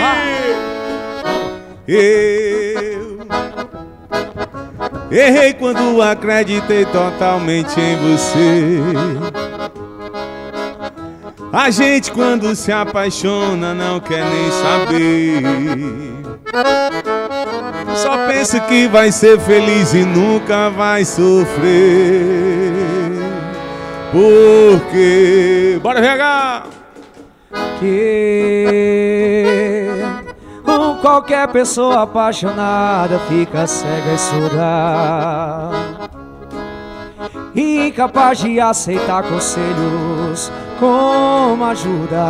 Ah. Eu errei quando acreditei totalmente em você. A gente quando se apaixona não quer nem saber. Só pensa que vai ser feliz e nunca vai sofrer. Porque. Bora VH! Que qualquer pessoa apaixonada fica cega e surda. Incapaz de aceitar conselhos como ajuda.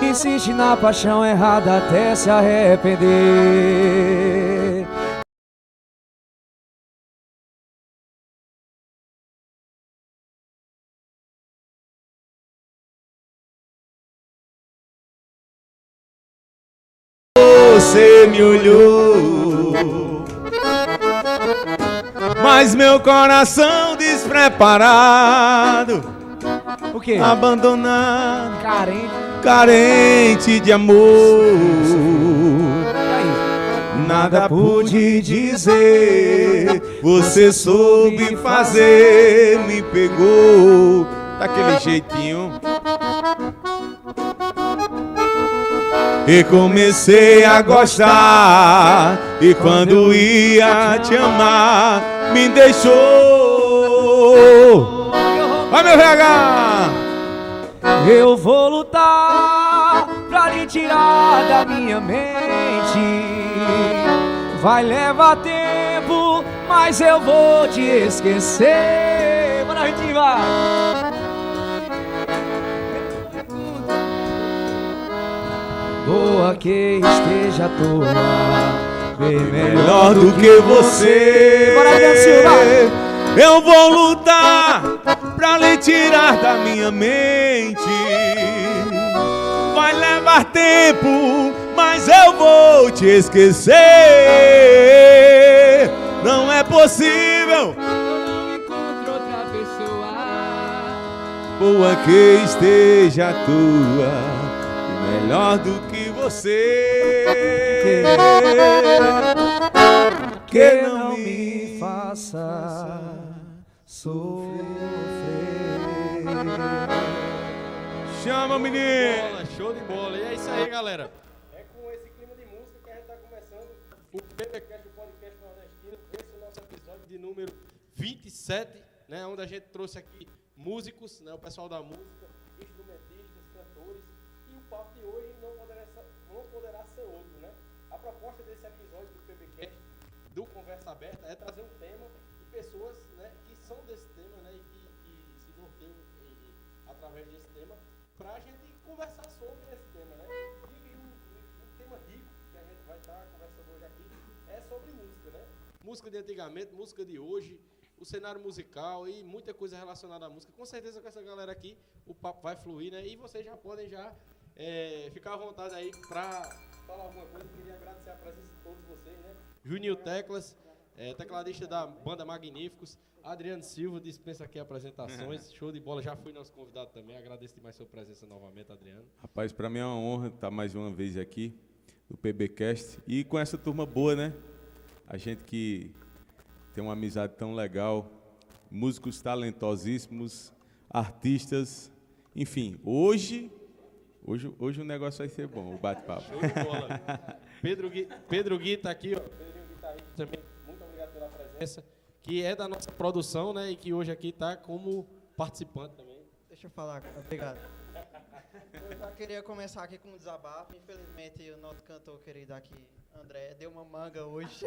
Insiste na paixão errada até se arrepender. Você me olhou, mas meu coração despreparado, O quê? abandonado, Carente. carente de amor. Nada pude dizer, você soube fazer, me pegou daquele jeitinho. E comecei a gostar, e quando ia te amar, me deixou. Vai meu VH! Eu vou lutar pra lhe tirar da minha mente. Vai levar tempo, mas eu vou te esquecer. Bora, gente, vai! Boa que esteja à toa, bem melhor do que você. Eu vou lutar pra lhe tirar da minha mente. Vai levar tempo, mas eu vou te esquecer. Não é possível. não encontro outra pessoa. Boa que esteja a tua, melhor do que você. que não me faça sofrer. Chama, menino. Bola, show de bola. E é isso aí, galera. É com esse clima de música que a gente está começando o PPCast, o podcast nordestino. Esse é o nosso episódio De número 27, né? Onde a gente trouxe aqui músicos, né? O pessoal da música. instrumentistas, cantores. E o papo de hoje não poderá, ser- não poderá ser outro, né? A proposta desse episódio do PBcast, do Conversa Aberta, é trazer um tema e pessoas né, que são desse tema né, e que, que se norteiam e- e- através desse tema para a gente conversar sobre esse tema, né? E, o tema rico que a gente vai estar conversando hoje aqui é sobre música, né? Música de antigamente, música de hoje, o cenário musical e muita coisa relacionada à música. Com certeza com essa galera aqui o papo vai fluir, né? E vocês já podem já é, ficar à vontade aí para Falar alguma coisa, queria agradecer a presença de todos vocês, né? Juninho Teclas, é, tecladista da banda Magníficos, Adriano Silva, dispensa aqui apresentações, show de bola, já fui nosso convidado também, agradeço demais sua presença novamente, Adriano. Rapaz, pra mim é uma honra estar mais uma vez aqui no PBcast e com essa turma boa, né? A gente que tem uma amizade tão legal, músicos talentosíssimos, artistas, enfim, hoje, hoje, hoje o negócio vai ser bom, o bate-papo. Show de bola. Pedro Gui, Pedro Gui tá aqui, ó, Pedrinho Guitarrista também, muito obrigado pela presença. que é da nossa produção, né, e que hoje aqui tá como participante também. Deixa eu falar, obrigado. Eu já queria começar aqui com um desabafo. Infelizmente, o nosso cantor querido aqui, André, deu uma manga hoje.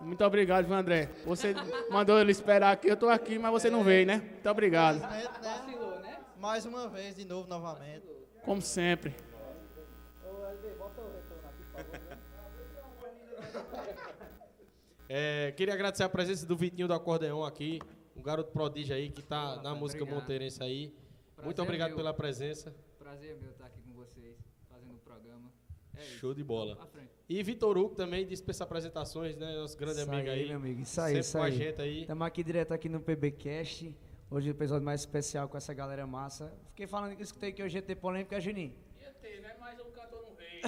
Muito obrigado, viu, André. Você mandou ele esperar aqui, eu tô aqui, mas você não veio, né? Muito obrigado. Infelizmente, né? Mais uma vez, de novo, novamente. Como sempre. É, queria agradecer a presença do Vitinho do Acordeão aqui, um garoto prodígio aí que tá na música obrigado. monteirense aí. Muito Prazer obrigado meu. pela presença. Prazer meu estar aqui com vocês, fazendo o programa. É isso. Show de bola. E Vitor Hugo também dispensa apresentações, né? Nosso grande Isso amigo aí. meu amigo. Isso aí, sempre isso com a aí. gente aí. Estamos aqui direto aqui no PBcast. Hoje é o episódio mais especial com essa galera massa. Fiquei falando que escutei que hoje ia ter polêmica, Juninho. Ia ter, né? Mas o cantor não veio.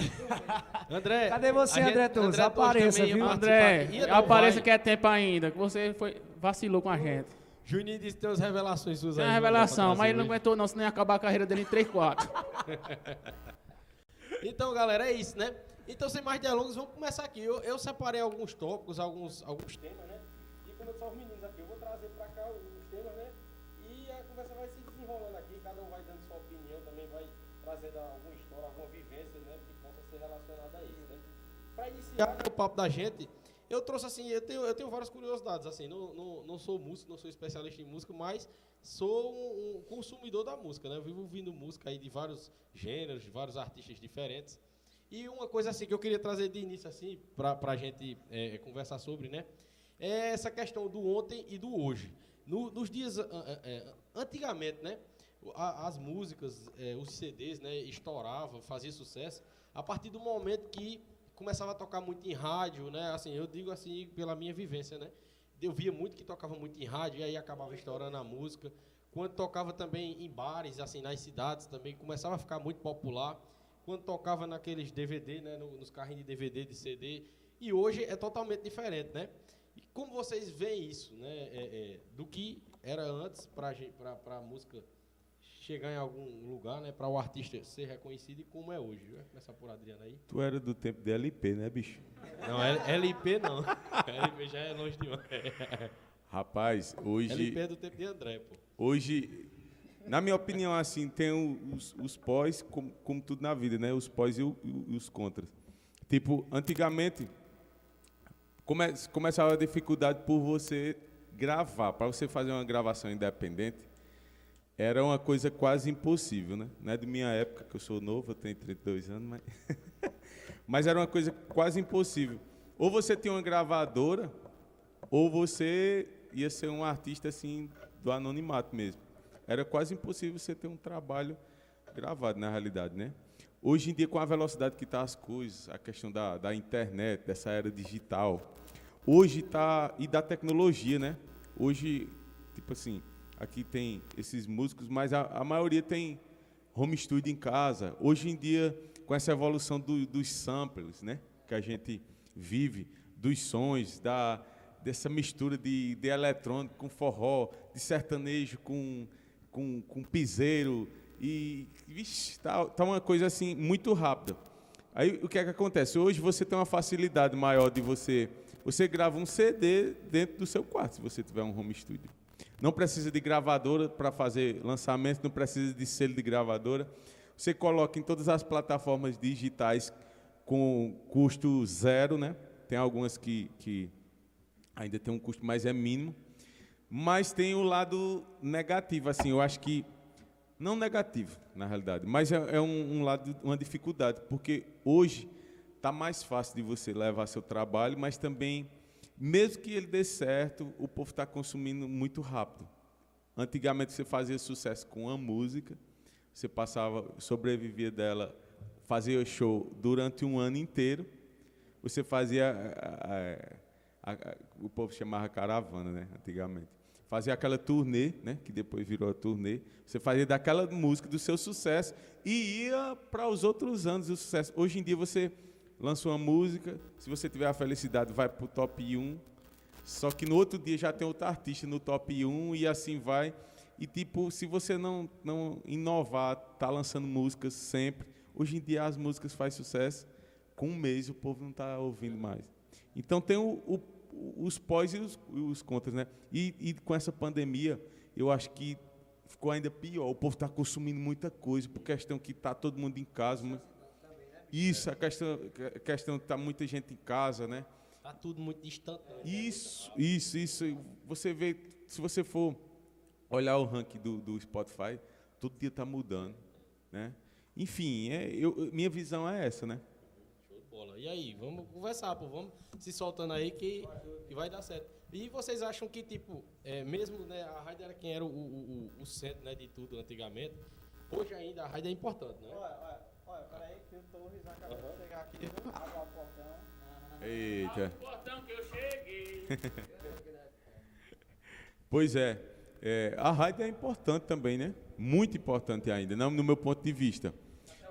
André. Cadê você, André Torres? Torres Apareça, viu? André, apareça que é tempo ainda. Que você foi, vacilou com a gente. Juninho disse que tem umas revelações suas Tem aí. uma revelação, mas ele não aguentou não, senão ia acabar a carreira dele em 3, 4. Então, galera, é isso, né? Então, sem mais delongas, vamos começar aqui. Eu, eu separei alguns tópicos, alguns, alguns temas, né? E disse aos meninos aqui, eu vou trazer pra cá os temas, né? E a conversa vai se desenrolando aqui, cada um vai dando sua opinião, também vai trazendo alguma história, alguma vivência, né? Que possa ser relacionada a isso, né? Pra iniciar né, o papo da gente, eu trouxe assim, eu tenho, eu tenho várias curiosidades, assim, não, não, não sou músico, não sou especialista em música, mas sou um, um consumidor da música, né? Eu vivo ouvindo música aí de vários gêneros, de vários artistas diferentes. E uma coisa assim que eu queria trazer de início assim para a gente é, conversar sobre, né? É essa questão do ontem e do hoje. No- nos dias é, antigamente, né? as músicas, os CDs, né? Estouravam, fazia sucesso a partir do momento que começava a tocar muito em rádio, né? Assim, eu digo assim pela minha vivência, né? Eu via muito que tocava muito em rádio e aí acabava estourando a música. Quando tocava também em bares, assim, nas cidades também começava a ficar muito popular quando tocava naqueles DVD, né, no- nos carrinhos de DVD, de CD, e hoje é totalmente diferente, né? E como vocês veem isso, né, é, é, do que era antes para a música chegar em algum lugar, né, para o artista ser reconhecido e como é hoje? Vai começar por Adriano aí. Tu era do tempo de LP, né, bicho? Não, LP não. LP já é longe demais. Rapaz, hoje. LP é do tempo de André, pô. Hoje, na minha opinião, assim, tem os, os pós, como, como tudo na vida, né? Os pós e, o- e os contras. Tipo, antigamente, come, começava a dificuldade por você gravar. Para você fazer uma gravação independente, era uma coisa quase impossível, né? Não é de minha época, que eu sou novo, eu tenho 32 anos, mas... mas era uma coisa quase impossível. Ou você tinha uma gravadora, ou você ia ser um artista assim do anonimato mesmo. Era quase impossível você ter um trabalho gravado na realidade, né? Hoje em dia, com a velocidade que estão as coisas, a questão da, da internet, dessa era digital, hoje tá e da tecnologia, né? Hoje, tipo assim, aqui tem esses músicos, mas a, a maioria tem home studio em casa. Hoje em dia, com essa evolução do- dos samples, né? Que a gente vive, dos sons, da, dessa mistura de, de eletrônico com forró, de sertanejo com, com, com piseiro. E, vixe, tá, tá uma coisa assim muito rápida. Aí o que é que acontece? Hoje você tem uma facilidade maior de você. Você grava um CD dentro do seu quarto, se você tiver um home studio. Não precisa de gravadora para fazer lançamento, não precisa de selo de gravadora. Você coloca em todas as plataformas digitais com custo zero, né? Tem algumas que, que ainda tem um custo, mas é mínimo. Mas tem o lado negativo, assim, eu acho que não negativo, na realidade, mas é, é um, um lado, uma dificuldade, porque hoje está mais fácil de você levar seu trabalho, mas também, mesmo que ele dê certo, o povo está consumindo muito rápido. Antigamente você fazia sucesso com uma música, você passava, sobrevivia dela, fazia show durante um ano inteiro, você fazia, a- a- a- o povo chamava caravana, né, antigamente. Fazia aquela turnê, né, que depois virou a turnê. Você fazia daquela música do seu sucesso e ia para os outros anos do sucesso. Hoje em dia você lança uma música, se você tiver a felicidade, vai para o top 1. Só que no outro dia já tem outro artista no top 1 e assim vai. E tipo, se você não, não inovar, tá lançando músicas sempre. Hoje em dia as músicas fazem sucesso, com um mês o povo não está ouvindo mais. Então tem o, o- os pós e os, os contras, né? E, e com essa pandemia, eu acho que ficou ainda pior. O povo está consumindo muita coisa, por questão que está todo mundo em casa. mas- Isso, a questão, a questão que está muita gente em casa, né? Tá tudo muito distante. né? Isso, isso, isso. Você vê, se você for olhar o ranking do, do Spotify, todo dia está mudando, né? Enfim, é, eu, minha visão é essa, né? Show de bola. E aí, vamos conversar, pô. Vamos se soltando aí que, que vai dar certo. E vocês acham que, tipo, é, mesmo né, a rádio era quem era o, o, o- centro né, de tudo antigamente, hoje ainda a rádio é importante, né? Olha, olha, olha, peraí que o Torres acabou de chegar aqui. O portão. Eita. Portão que eu cheguei. Pois é. é, a rádio é importante também, né? Muito importante ainda, não no meu ponto de vista.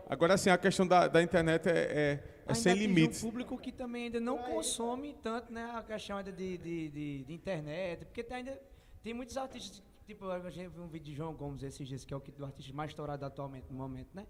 Agora, assim, a questão da, da internet é, é, é sem limites. um público que também ainda não consome tanto, né, a questão ainda de, de, de, de internet, porque tem ainda tem muitos artistas, tipo, a gente viu um vídeo de João Gomes esses dias, que é o que- do artista mais estourado atualmente no momento, né?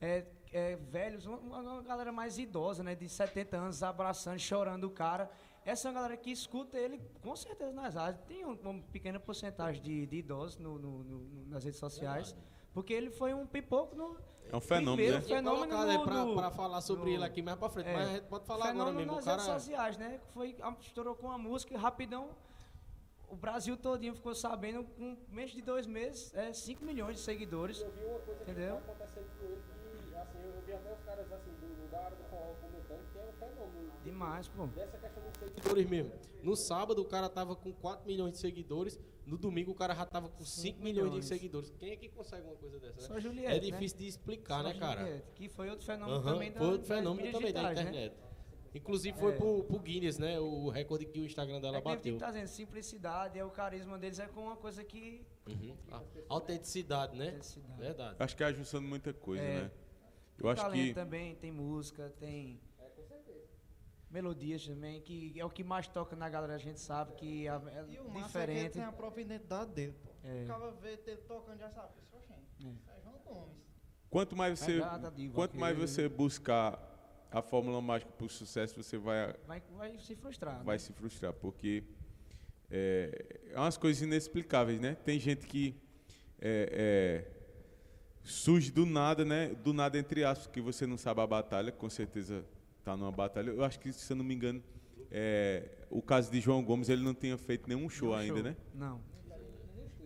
É, é, velhos, uma, uma galera mais idosa, né, de 70 anos, abraçando, chorando o cara. Essa é uma galera que escuta ele, com certeza, nas rádios. Tem um- uma pequena porcentagem de, de idosos no, no- no- no- nas redes sociais, porque ele foi um pipoco no... É um fenômeno, primeiro né? Fenômeno no- pra, no- pra falar sobre no- ele aqui mais pra frente, é. mas a gente pode falar agora Fenômeno mesmo. O nas cara. redes sociais, né? Foi, estourou com a música e rapidão. O Brasil todinho ficou sabendo, com menos de dois meses, é 5 milhões de seguidores. Eu vi uma coisa Entendeu? que tá acontecendo com ele que, assim, eu, eu vi até os caras assim, do, do- da área do forró comentando que é um fenômeno. Demais, pô. Dessa questão do seguidor. seguidores mesmo. No sábado o cara tava com 4 milhões de seguidores, no domingo o cara já tava com 5 milhões de milhões. seguidores. Quem é que consegue uma coisa dessa, né? Só Juliette, É difícil de explicar, né? né, Só cara? Juliette, que foi outro fenômeno Aham, também da, Foi outro fenômeno mídias também da digitais, né? internet. Inclusive foi É. pro, pro Guinness, né? O recorde que o Instagram dela É bateu. tá dizendo, simplicidade, é o carisma deles, é com uma coisa que... Uhum. A- Autenticidade, né? Autenticidade. Verdade. Acho que é a junção de muita coisa, É. né? Eu acho talento que também, tem música, tem... Melodias também, que é o que mais toca na galera, a gente sabe que é, é E o massa é que ele diferente. tem a própria identidade dele, pô. É. O cara vê ele tocando já sabe. Oxê, É. é João Gomes. quanto mais você, diva, quanto mais você buscar a fórmula mágica para o sucesso, você vai Vai, vai se frustrar. vai né? se frustrar, porque é, é umas coisas inexplicáveis, né? Tem gente que é, é, surge do nada, né? Do nada, entre aspas, que você não sabe a batalha, com certeza está numa batalha. Eu acho que, se eu não me engano, é, o caso de João Gomes, ele não tinha feito nenhum show ainda, show. né? Não.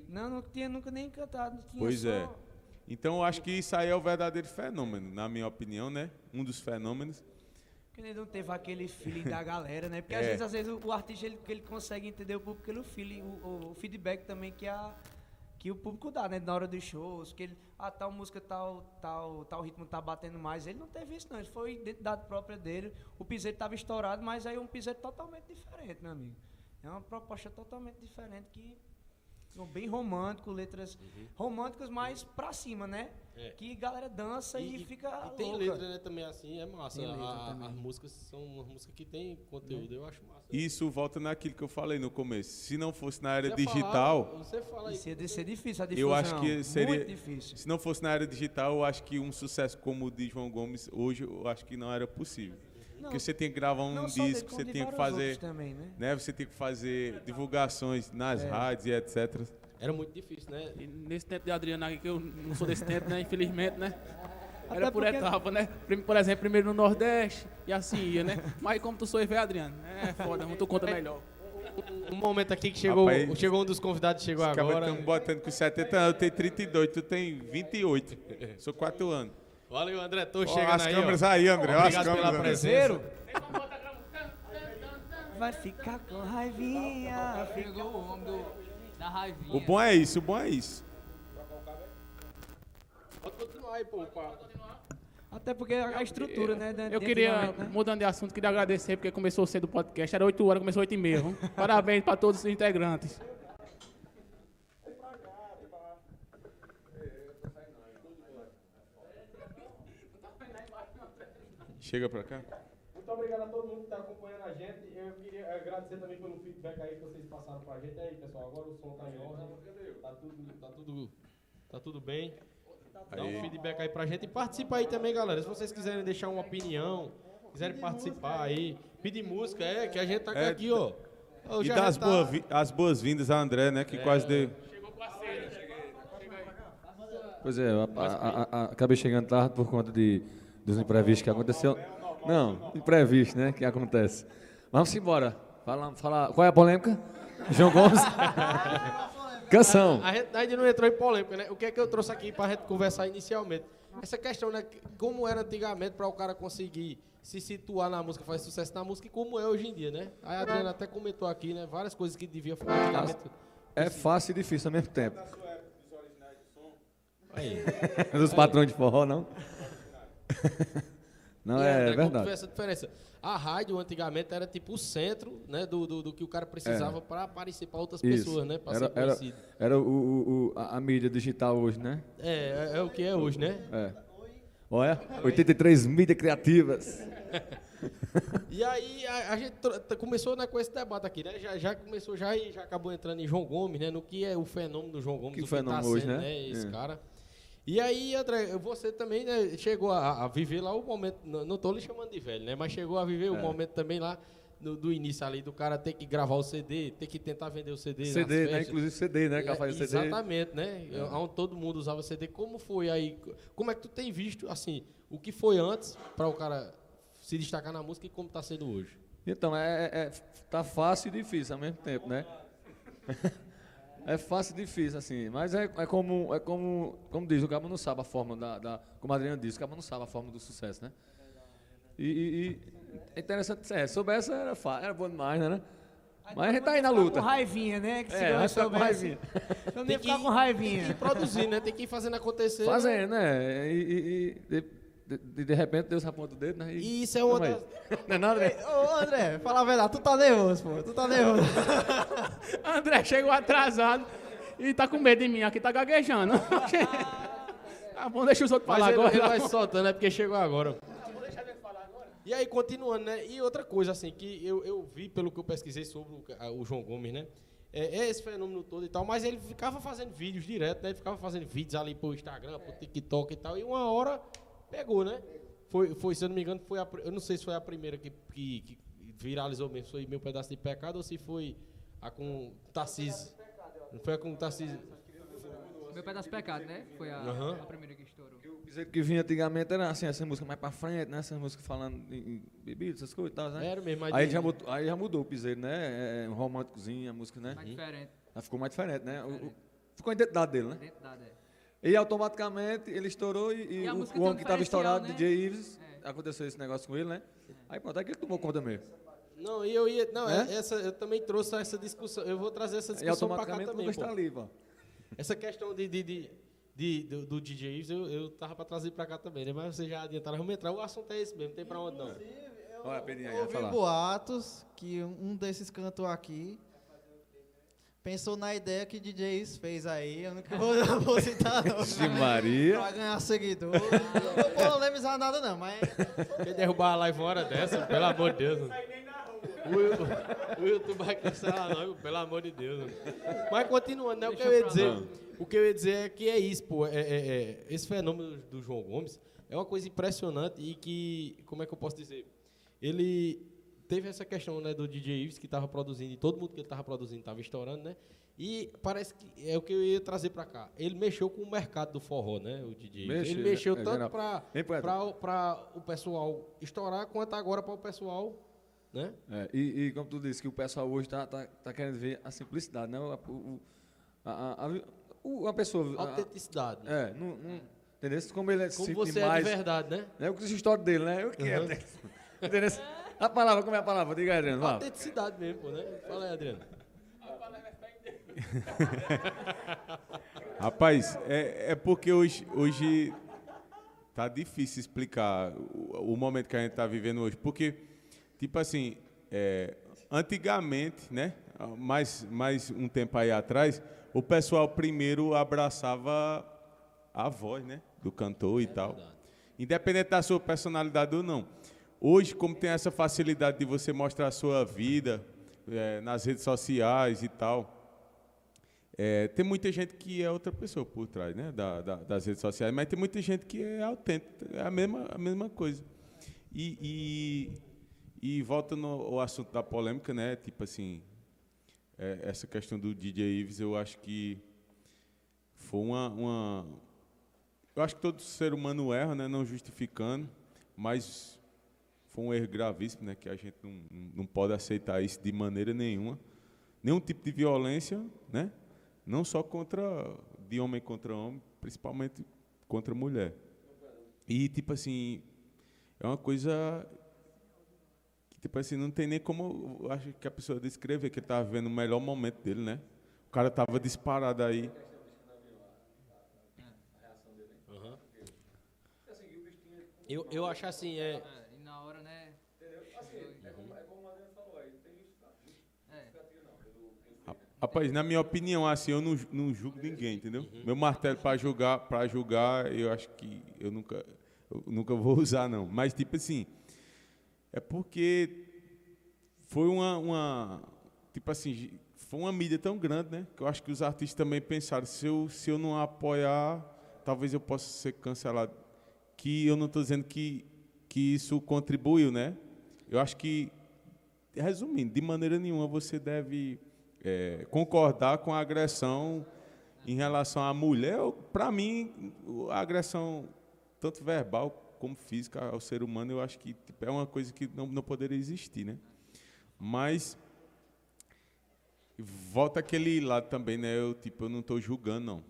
Não, não tinha nunca nem cantado. Tinha Pois só... é. Então, eu acho que isso aí é o verdadeiro fenômeno, na minha opinião, né? Um dos fenômenos. Porque ele não teve aquele feeling da galera, né? Porque às É. vezes, às vezes o, o artista ele, que ele consegue entender o público pelo feeling, o, o- o feedback também que, a, que o público dá, né? Na hora dos shows, que ele, ah, tal música, tal, tal, tal ritmo tá batendo mais. Ele não teve isso, não. Ele foi identidade própria dele. O piseiro tava estourado, mas aí um piseiro totalmente diferente, meu amigo. É uma proposta totalmente diferente que. São Bem romântico, letras românticas, mas pra cima, né? É. Que galera dança e, fica. e tem louca. letra, né, também assim, é massa. Tem letra A- também. as músicas são umas músicas que tem conteúdo, eu acho massa. Isso volta naquilo que eu falei no começo. Se não fosse na era Você digital, falar- você fala aí. Isso ia ser difícil a difusão. eu acho que seria. Muito difícil. Se não fosse na era digital, eu acho que um sucesso como o de João Gomes hoje, eu acho que não era possível. Porque você tem que gravar um Não disco, você tem que fazer, também, né? né? Você tem que fazer divulgações nas É. rádios e etc. Era muito difícil, né? E nesse tempo de Adriano aqui, que eu não sou desse tempo, né? Infelizmente, né? Era Até por porque- etapa, né? Por exemplo, primeiro no Nordeste e assim ia, né? Mas como tu sou velho, Adriano, é foda, tu conta melhor. Um momento aqui que chegou, Rapaz, chegou um dos convidados, chegou agora. estamos botando com 70 anos, eu tenho 32, tu tem 28. Sou 4 anos. Valeu, André, tô Ó, chegando as aí, câmeras ó. aí, André. as Obrigado câmeras, pela André. presença. Vai ficar com raivinha. Pegou o homem do, da raivinha. O bom é isso, o bom é isso. Pode continuar aí, pô. Até porque a estrutura, né? de- Eu queria, né? mudando de assunto, queria agradecer porque começou cedo o podcast. Era 8 horas, começou 8 e meia. Parabéns para todos os integrantes. Chega pra cá. Muito obrigado a todo mundo que está acompanhando a gente. Eu queria agradecer também pelo feedback aí que vocês passaram pra gente. aí, pessoal, agora o som tá em ordem. Tá tudo, Tá tudo, tá tudo bem. Dá um feedback aí pra gente. E participa aí também, galera. Se vocês quiserem deixar uma opinião, quiserem participar aí, pedir música, é que a gente tá É, aqui, ó. E a dar as tá- as boas-vindas a André, né? Que quase deu. Pois é, eu a- a- a- a- acabei chegando tarde por conta de, dos imprevistos que aconteceu. Não, imprevisto, né? Que acontece. Vamos embora. Fala, fala, qual é a polêmica? João Gomes? Canção. A gente ainda não entrou em polêmica, né? O que é que eu trouxe aqui pra gente conversar inicialmente? Essa questão, né? Como era antigamente para o cara conseguir se situar na música, fazer sucesso na música e como é hoje em dia, né? Aí a Adriana até comentou aqui, né? Várias coisas que devia fazer antigamente. É fácil e difícil ao mesmo tempo. Aí. Dos patrões de forró, não? Não, é tu verdade. essa diferença? A rádio antigamente era tipo o centro, né, do, do, do que o cara precisava para aparecer para outras É. Isso. pessoas, né, para Era, ser era, conhecido. era o, o- o- a, a mídia digital hoje, né? É, é, é o que é hoje, né? É. Olha, 83 mídias criativas. E aí a, a gente começou né, com esse debate aqui, né? Já, já começou já já acabou entrando em João Gomes, né? No que é o fenômeno do João Gomes, Que o fenômeno tá hoje, sendo, né? Esse É. cara. E aí, André, você também né, chegou a, a viver lá o momento, não, tô lhe chamando de velho, né? Mas chegou a viver o É. momento também lá do, do início ali, do cara ter que gravar o CD, ter que tentar vender o CD. nas CD, né? Inclusive CD, né? Que ela É, CD. Exatamente, né? Onde todo mundo usava CD. Como foi aí? Como é que tu tem visto, assim, o que foi antes para o cara se destacar na música e como está sendo hoje? Então, é, é- é- tá fácil e difícil ao mesmo tempo, né? É fácil e difícil, assim. Mas é, é como, é como, como diz, o cabo não sabe a forma da, da como a Adriana disse, o cabo não sabe a forma do sucesso, né? E, e- e é interessante, é, soubesse era fácil, era bom demais, né? Mas a gente tá aí na luta. Com raivinha, né? Que se É, vai ficar com soubesse, raivinha. Tem ia ficar que- com raivinha. Tem que ir produzindo, né? Tem que ir fazendo acontecer. Fazendo, né? E, e- e de, de- repente Deus aponta o dedo, né? E isso é das... Não é nada, né? Ô, André, fala a verdade, tu tá nervoso, pô. Tu tá nervoso. André chegou atrasado e tá com medo de mim aqui, tá gaguejando. ah, bom, deixa os outros Mas falar ele, agora. ele vai soltando, é porque chegou agora. E aí, continuando, né? E outra coisa, assim, que eu, eu vi pelo que eu pesquisei sobre o, o João Gomes, né? É, é esse fenômeno todo e tal, mas ele ficava fazendo vídeos direto, né? Ele ficava fazendo vídeos ali pro Instagram, pro TikTok e tal, e uma hora pegou, né? Foi, foi se eu não me engano, foi a, eu não sei se foi a primeira que, que, que viralizou mesmo, foi Meu Pedaço de Pecado ou se foi a com Tarcísio. Não foi a com Tarcísio. Meu pedaço pecado, né? Foi a, Aham. a primeira que estourou. O piseiro que vinha antigamente era assim, essa música mais pra frente, né? Essas músicas falando em, bebida, essas coisas e tal, né? Era mesmo, Aí já, mudou, aí já mudou o piseiro, né? É, um românticozinho, a música, né? Mais diferente. Aí ficou mais diferente, né? O- o- ficou a identidade dele, né? Identidade, é. E automaticamente ele estourou e, e E a o, homem que estava diferencial, estourado, né? DJ Ives, É. aconteceu esse negócio com ele, né? Aí pronto, aí que ele tomou conta mesmo. Não, e eu ia. Não, É? essa, eu também trouxe essa discussão. Eu vou trazer essa discussão pra cá também. Lucas pô. tá ali, pô. Essa questão de, de, de, de- do, do DJ Ives, eu, eu tava pra trazer pra cá também, né? Mas vocês já adiantaram, vamos entrar. O assunto é esse mesmo, não tem pra onde não. Olha, Pedrinho aí, Eu ouvi falar. boatos que um desses cantores aqui pensou na ideia que DJs fez aí. Eu não vou, não vou citar, não. Vixe Maria. Pra ganhar seguidor. Eu não vou polemizar nada, não, mas. Quer derrubar a live uma hora dessa? Pelo amor de Deus. O, Yu- o YouTube vai cancelar nós, pelo amor de Deus. mano. Mas continuando, né? O que eu ia dizer, o que eu ia dizer é que é isso, pô. É, é- é- esse fenômeno do João Gomes é uma coisa impressionante e que, como é que eu posso dizer? Ele teve essa questão né, do DJ Ives que estava produzindo e todo mundo que ele estava produzindo estava estourando, né? E parece que é o que eu ia trazer para cá. Ele mexeu com o mercado do forró, né? O DJ. Ives. Ele mexeu é, tanto para o pessoal estourar quanto agora para o pessoal, né? É, e, e como tu disse, que o pessoal hoje tá, tá, tá querendo ver a simplicidade, né? O, o, a, a, a, a pessoa. a- Autenticidade. é, não, não, entendeu? Como ele é Como você demais. é de verdade, né? É o que a história dele, né? Eu quero. Uhum. Entendeu? A palavra, como é a palavra? Diga aí, Adriano. Fala. Autenticidade mesmo, pô, né? Fala aí, Adriano. Rapaz, é, é porque hoje, hoje tá difícil explicar o, o momento que a gente tá vivendo hoje. Porque, tipo assim, é, antigamente, né? Mais, mais um tempo aí atrás, o pessoal primeiro abraçava a voz, né? Do cantor e tal. Independente da sua personalidade ou não. Hoje, como tem essa facilidade de você mostrar a sua vida é, nas redes sociais e tal, é, tem muita gente que é outra pessoa por trás, né, da- da- das redes sociais, mas tem muita gente que é autêntica, é a mesma, a mesma coisa. E, e, e volta no ao assunto da polêmica, né, tipo assim, é, essa questão do DJ Ives, eu acho que foi uma, uma, eu acho que todo ser humano erra, né, não justificando, mas foi um erro gravíssimo, né, que a gente não, não pode aceitar isso de maneira nenhuma, nenhum tipo de violência, né, não só contra de homem contra homem, principalmente contra mulher. E tipo assim, é uma coisa que tipo assim não tem nem como, acho que a pessoa descrever que ele estava vivendo o melhor momento dele, né? O cara tava disparado aí. Eu, eu acho assim, é. É, e na hora, né? Rapaz, na minha opinião, assim, eu não, não julgo ninguém, entendeu? Meu martelo para julgar, para julgar, eu acho que eu nunca, eu nunca vou usar não. Mas tipo assim, é porque foi uma, uma tipo assim, foi uma mídia tão grande, né? Que eu acho que os artistas também pensaram, se eu, se eu não apoiar, talvez eu possa ser cancelado. Que eu não estou dizendo que, que isso contribuiu, né? Eu acho que, resumindo, de maneira nenhuma você deve é, concordar com a agressão em relação à mulher. Para mim, a agressão, tanto verbal como física, ao ser humano, eu acho que tipo, é uma coisa que não, não poderia existir, né? Mas volta aquele lado também, né? Eu tipo, eu não estou julgando, não.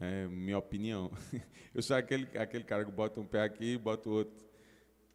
É minha opinião. Eu sou aquele, aquele cara que bota um pé aqui e bota o outro.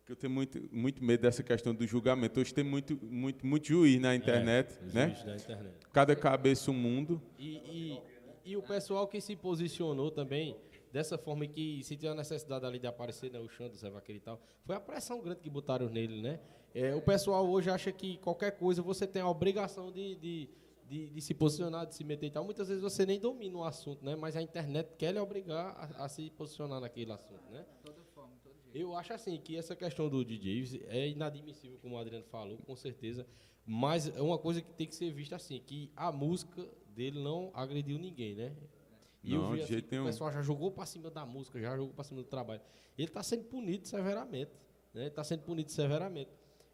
Eu tenho muito, muito medo dessa questão do julgamento. Hoje tem muito, muito, muito juiz na internet, É, né? juiz da internet. Cada cabeça um mundo. E, e, e o pessoal que se posicionou também dessa forma que se tinha necessidade ali de aparecer, né, o chão do Zé Vaqueiro e tal, foi a pressão grande que botaram nele, né? É, o pessoal hoje acha que qualquer coisa você tem a obrigação de, de, de, de se posicionar, de se meter e tal. Muitas vezes você nem domina o assunto, né? Mas a internet quer lhe obrigar a, a se posicionar naquele assunto, né? Toda forma, todo jeito. Eu acho assim que essa questão do DJ é inadmissível, como o Adriano falou, com certeza. Mas é uma coisa que tem que ser vista assim, que a música dele não agrediu ninguém, né? E eu Não, vi de assim, jeito o pessoal já jogou para cima da música, já jogou para cima do trabalho. Ele está sendo punido severamente, né? Está sendo punido severamente.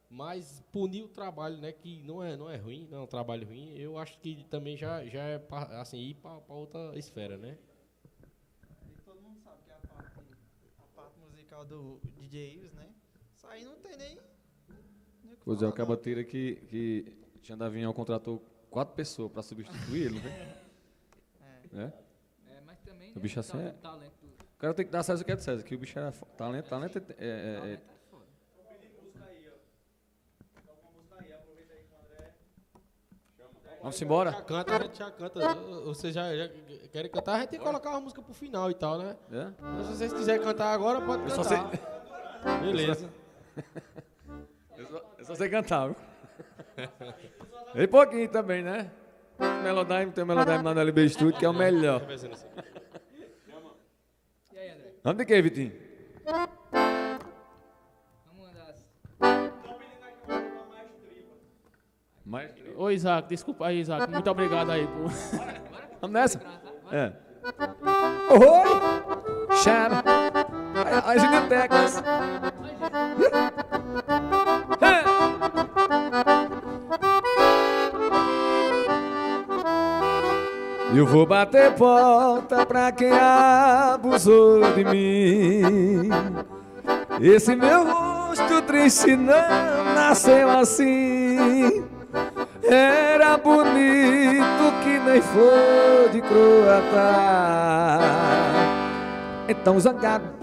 Mas punir o trabalho, né, que não é, não é ruim, não é um trabalho ruim, eu acho que também já, já é assim, ir para outra esfera, né? E todo mundo sabe que a parte, a parte musical do DJ Ives, né? Isso aí não tem nem. nem o que Pois é, o falar, Caba não. Tira que, que Xandavinhão contratou quatro pessoas para substituir ele, foi? É. É? É, mas também O bicho né, assim é- o talento do O cara tem que dar César o que é de César, que o bicho era fo- talento, talento é, é- é- talento é foda. Vamos embora? Já canta, a gente já canta. Você já, já querem cantar, a gente tem que colocar uma música pro final e tal, né? É? Mas se vocês quiserem cantar agora, pode Eu cantar. sei- Beleza. Eu só, eu só sei cantar, viu? E pouquinho também, né? Melodyne, tem o Melodyne lá no LB Studio, que é o melhor. E aí, André? Vamos de quê, Vitinho? Mais Ô, Isaac, desculpa aí, Isaac. Muito obrigado aí por. Vamos nessa? É. Oi! Chama! As bibliotecas! Eu vou bater porta pra quem abusou de mim. Esse meu rosto triste não nasceu assim. Era bonito que nem flor de croata. Então zangado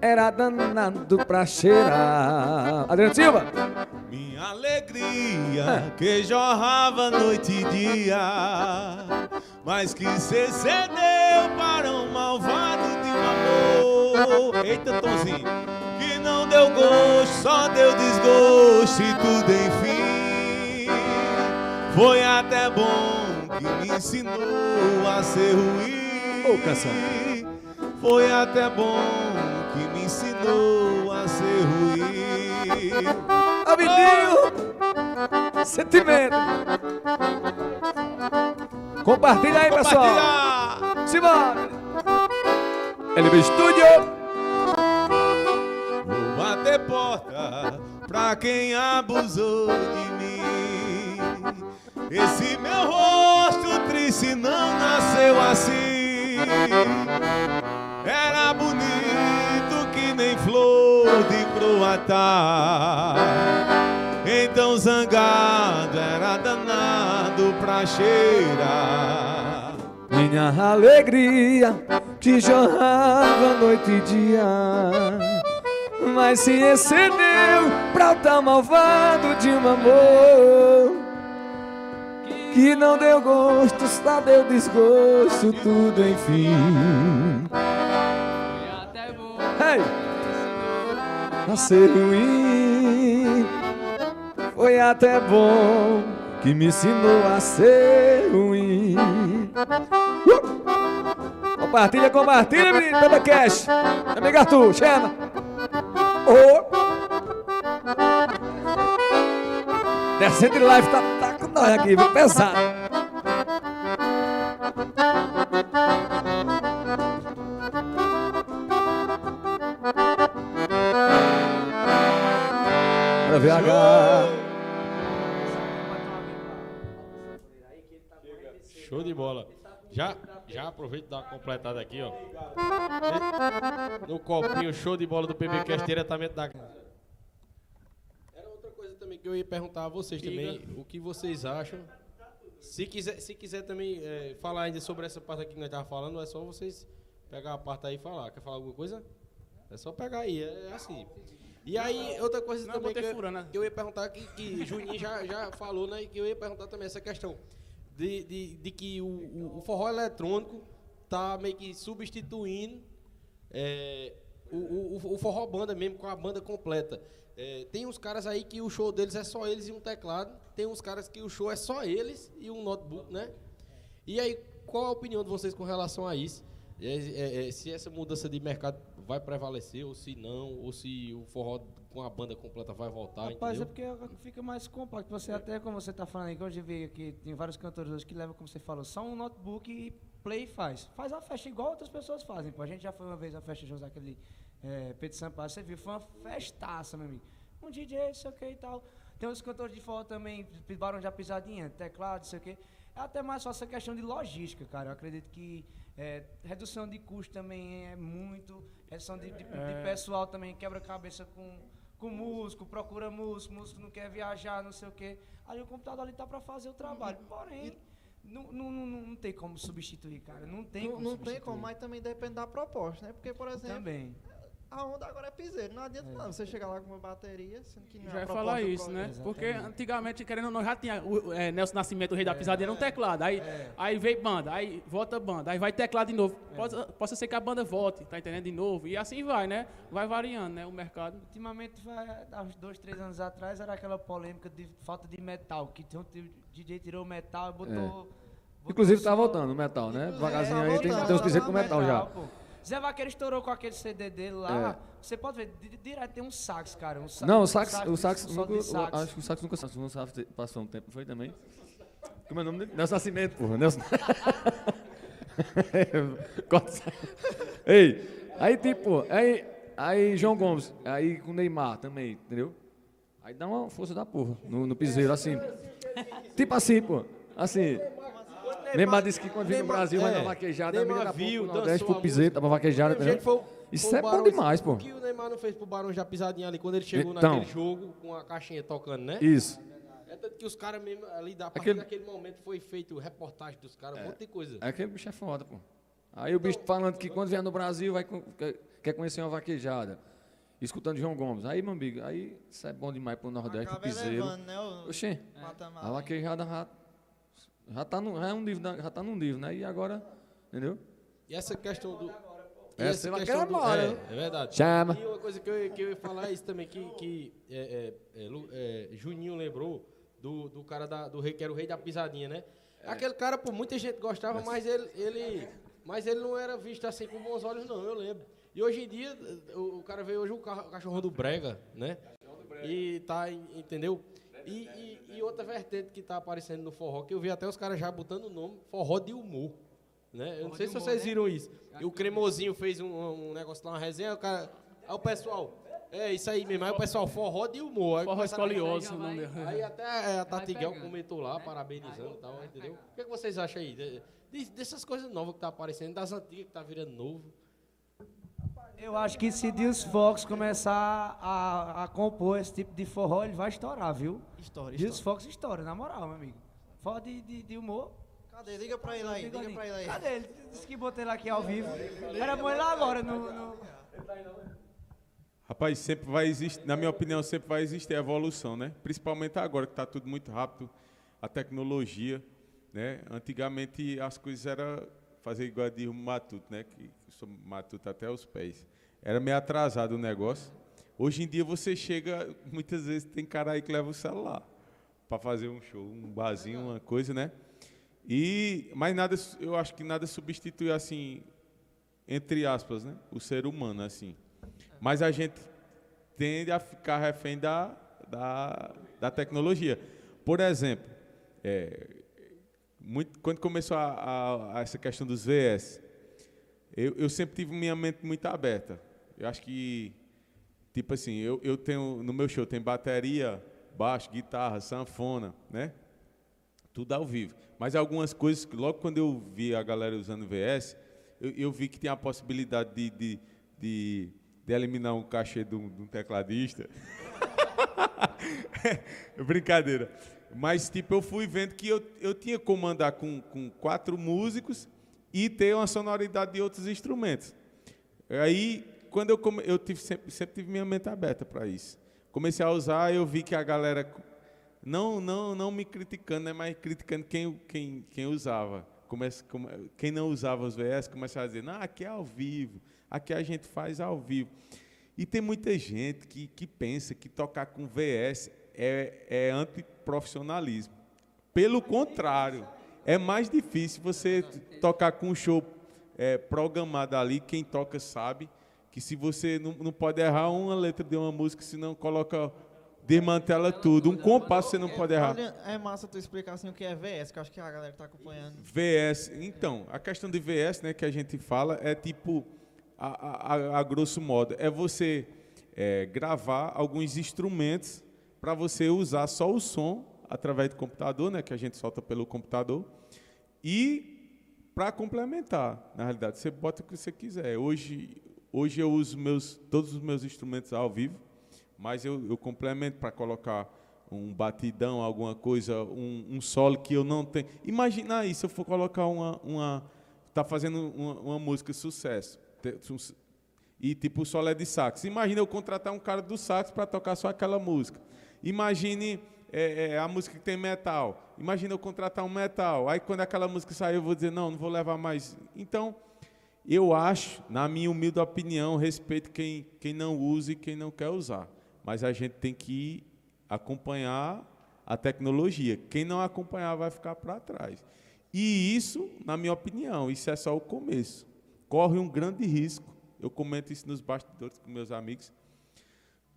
era danado pra cheirar. Adriano Silva! Minha alegria que jorrava noite e dia, mas que se cedeu para um malvado de um amor. Eita, Tonzinho, que não deu gosto, só deu desgosto e tudo enfim. Foi até bom que me ensinou a ser ruim. Ô, canção. Foi até bom que me ensinou a ser ruim. Ô, Vitinho! Sentimento! Compartilha aí, pessoal! Compartilha! Simbora! LB Studio! Vou bater porta pra quem abusou de mim. Esse meu rosto triste não nasceu assim. Era bonito que nem flor de croata. Então zangado era danado pra cheirar. Minha alegria que jorrava noite e dia Mas se excedeu pra o tal malvado de um amor Que não deu gosto, só deu desgosto, tudo enfim Foi até bom. A ser ruim. Foi até bom que me ensinou a ser ruim. Uh! Compartilha, compartilha, menino, pelo cash. Amigo Arthur, chama. Oh. Descendo de live tá, nós aqui, viu? Pesado. Bora VH. Show de bola. Já, já aproveito e dar uma completada aqui, ó. No copinho, show de bola do PBcast diretamente da casa. Era outra coisa também que eu ia perguntar a vocês também, o que vocês acham. Se quiser, se quiser também é, falar ainda sobre essa parte aqui que nós estávamos falando, é só vocês pegar a parte aí e falar. Quer falar alguma coisa? É só pegar aí, é assim. E aí, outra coisa Não, também que eu, né? que eu ia perguntar, que, que Juninho já, já falou, né? Que eu ia perguntar também essa questão de, de, de que o, o, o forró eletrônico tá meio que substituindo é, o, o, o forró banda mesmo, com a banda completa. É, tem uns caras aí que o show deles é só eles e um teclado. Tem uns caras que o show é só eles e um notebook, né? E aí, qual a opinião de vocês com relação a isso? É, é, é, se essa mudança de mercado vai prevalecer, ou se não, ou se o forró com a banda completa vai voltar, Rapaz, é entendeu? porque fica mais compacto. Você até, como você tá falando aí, que hoje vi que tem vários cantores hoje que levam, como você falou, só um notebook e play faz. Faz a festa igual outras pessoas fazem. Pô. A gente já foi uma vez na festa de José, aquele é, Pedro Sampaio, você viu, foi uma festaça, meu amigo. Um DJ, sei o que e tal. Tem uns cantores de forró também, Barão já pisadinha, teclado, sei o que. É até mais só essa questão de logística, cara. Eu acredito que é, redução de custo também é muito, redução de, de- de pessoal também quebra cabeça com, com músico, procura músico, músico não quer viajar, não sei o quê. Aí o computador ali tá para fazer o trabalho. Porém, não, não, não, não tem como substituir, cara. Não tem Não, como não tem substituir. como, mas também depende da proposta, né? Porque, por exemplo, Também. A onda agora é piseiro. Não adianta não, você chegar lá com uma bateria, sendo que não é Já proposta falar isso, pro- né? Exatamente. Porque antigamente, querendo ou não, já tinha o, é, Nelson Nascimento, o rei da pisadinha, era um teclado. Aí, aí veio banda, aí volta banda, aí vai teclado de novo. Possa, possa ser que a banda volte, tá entendendo? De novo. E assim vai, né? Vai variando, né? O mercado. Ultimamente, vai, há uns dois, três anos atrás, era aquela polêmica de falta de metal, que tem um t- DJ tirou o metal e botou... Inclusive tá voltando o metal, né? Devagarzinho tá aí tem, voltando, tem uns tá pisetas com metal já. pô. Zé Vaqueiro estourou com aquele CD dele lá. Você pode ver, di- direto tem um sax, cara. Um sax, Não, o sax, o sax, nunca, sax. acho que o sax nunca sabe, passou um tempo, foi também. Como é o nome dele? Nelson Nascimento, porra. Nelson. Ei, aí tipo, aí, aí João Gomes, aí com o Neymar também, entendeu? Aí dá uma força da porra no, no piseiro, assim. Tipo assim, pô. Assim. Neymar disse que quando vem no Neymar- Brasil vai é, dar vaquejada, Neymar viu, pro Nordeste pro piseiro, tava vaquejada, jeito foi- Isso é bom Barão- demais, pô. O que o Neymar não fez pro Barão já pisadinha ali quando ele chegou Então. naquele jogo com a caixinha tocando, né? Isso. É tanto que os caras mesmo ali, da partir Aquele- daquele momento, foi feito reportagem dos caras, um monte de coisa. Aquele bicho é foda, pô. Aí o bicho falando que quando vier no Brasil vai quer, conhecer uma vaquejada. Escutando João Gomes. Aí, meu amigo, aí isso é bom demais pro Nordeste, pro Acaba piseiro. elevando, né? O Oxê, patamar. a vaquejada já, já, tá no, já, é um da- já tá num nível, né? E agora, entendeu? E essa questão do. e Essa essa questão do. É, é verdade. Chama. E uma coisa que eu, que eu ia falar é isso também, que, que é, é, é, é, Juninho lembrou do, do cara da, do rei, que era o rei da pisadinha, né? Aquele cara, pô, muita gente gostava, mas ele, ele, mas ele não era visto assim com bons olhos, não, eu lembro. E hoje em dia, o, o cara veio hoje o, ca- o cachorrão do Brega, né? E tá, entendeu? E, e, e outra vertente que tá aparecendo no forró, que eu vi até os caras já botando o nome, forró de humor. Né? Eu não sei se vocês viram isso. E o Cremosinho fez um, um negócio lá, uma resenha, o cara. Aí o pessoal. É isso aí mesmo. Aí o pessoal, forró de humor. Aí Forró escolioso, o nome dele. Aí até é, a Tati Guel pegando. comentou lá, parabenizando e tal, entendeu? O que, é que vocês acham aí? De- dessas coisas novas que tá aparecendo, das antigas que tá virando novo. Eu acho que se Deus Fox começar a, a compor esse tipo de forró, ele vai estourar, viu? História, Deus história. Fox estoura, na moral, meu amigo. Forró de, de, de humor. Cadê? Liga pra ele aí, liga pra ele aí. Cadê ele? Disse que botei ele aqui ao vivo. Era bom ele lá agora no. no... Rapaz, sempre vai existir, na minha opinião, sempre vai existir evolução, né? Principalmente agora que está tudo muito rápido, a tecnologia, né? Antigamente as coisas eram fazer igual de um matuto, né? Que sou matuto até os pés. Era meio atrasado o negócio. Hoje em dia você chega, muitas vezes tem cara aí que leva o celular para fazer um show, um barzinho, uma coisa, né? E mas nada, eu acho que nada substitui assim, entre aspas, né, o ser humano assim. Mas a gente tende a ficar refém da, da, da tecnologia. Por exemplo, é, muito, quando começou a, a, a essa questão dos VS, eu, eu, sempre tive minha mente muito aberta. Eu acho que, tipo assim, eu, eu tenho, no meu show tem bateria, baixo, guitarra, sanfona, né? Tudo ao vivo. Mas algumas coisas, logo quando eu vi a galera usando VS, eu, eu vi que tinha a possibilidade de, de, de, de eliminar um cachê de um, de um tecladista. Brincadeira. Mas, tipo, eu fui vendo que eu, eu tinha que comandar com, com quatro músicos e ter uma sonoridade de outros instrumentos. Aí, quando eu, come, eu tive, sempre, sempre tive minha mente aberta para isso. Comecei a usar, eu vi que a galera, não, não, não me criticando, né, mas criticando quem, quem, quem usava. Comece, quem não usava os VS começava a dizer, não, aqui é ao vivo, aqui a gente faz ao vivo. E tem muita gente que, que pensa que tocar com VS é, é antiprofissionalismo. Pelo contrário, é mais difícil você tocar com um show é, programado ali, quem toca sabe que se você não, não pode errar uma letra de uma música, senão coloca desmantela tudo. Um compasso você não pode errar. É massa tu explicar assim o que é VS, que eu acho que a galera está acompanhando. VS, então, a questão de VS, né, que a gente fala, é tipo, a, a, a grosso modo, é você é, gravar alguns instrumentos para você usar só o som através do computador, né, que a gente solta pelo computador, e para complementar, na realidade, você bota o que você quiser. Hoje, hoje eu uso meus, todos os meus instrumentos ao vivo, mas eu, eu complemento para colocar um batidão, alguma coisa, um, um, solo que eu não tenho. Imagina aí, se eu for colocar uma. uma tá fazendo uma, uma música sucesso. E tipo o solo é de sax. Imagina eu contratar um cara do sax para tocar só aquela música. Imagine é, é, a música que tem metal. Imagina eu contratar um metal. Aí quando aquela música sair, eu vou dizer, não, não vou levar mais. Então, eu acho, na minha humilde opinião, respeito quem, quem não usa e quem não quer usar. Mas a gente tem que acompanhar a tecnologia. Quem não acompanhar vai ficar para trás. E isso, na minha opinião, isso é só o começo. Corre um grande risco. Eu comento isso nos bastidores com meus amigos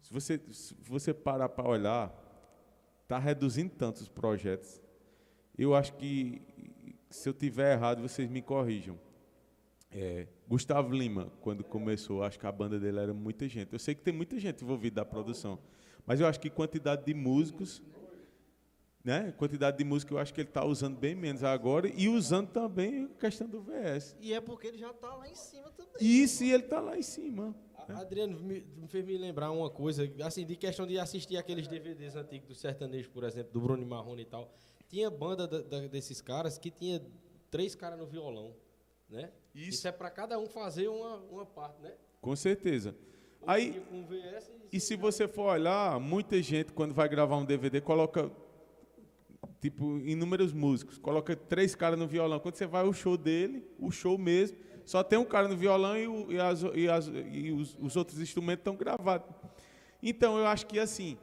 se você, se você parar para olhar, está reduzindo tanto os projetos. Eu acho que, se eu tiver errado, vocês me corrijam. É, Gustavo Lima, quando começou, acho que a banda dele era muita gente. Eu sei que tem muita gente envolvida da produção, mas eu acho que quantidade de músicos, né? Quantidade de músicos, eu acho que ele está usando bem menos agora e usando também a questão do VS. E é porque ele já está lá em cima também. Isso, e ele está lá em cima. Adriano me, me, fez me lembrar uma coisa, assim, de questão de assistir aqueles DVDs antigos do sertanejo, por exemplo, do Bruno Marrone e tal. Tinha banda da, da, desses caras que tinha três caras no violão, né? Isso, Isso é para cada um fazer uma, uma parte, né? Com certeza. Aí, e, e se você for olhar, muita gente, quando vai gravar um DVD, coloca, tipo, inúmeros músicos, coloca três caras no violão. Quando você vai ao show dele, o show mesmo, só tem um cara no violão e, o, e, as, e, as, e os, os, outros instrumentos estão gravados. Então, eu acho que assim,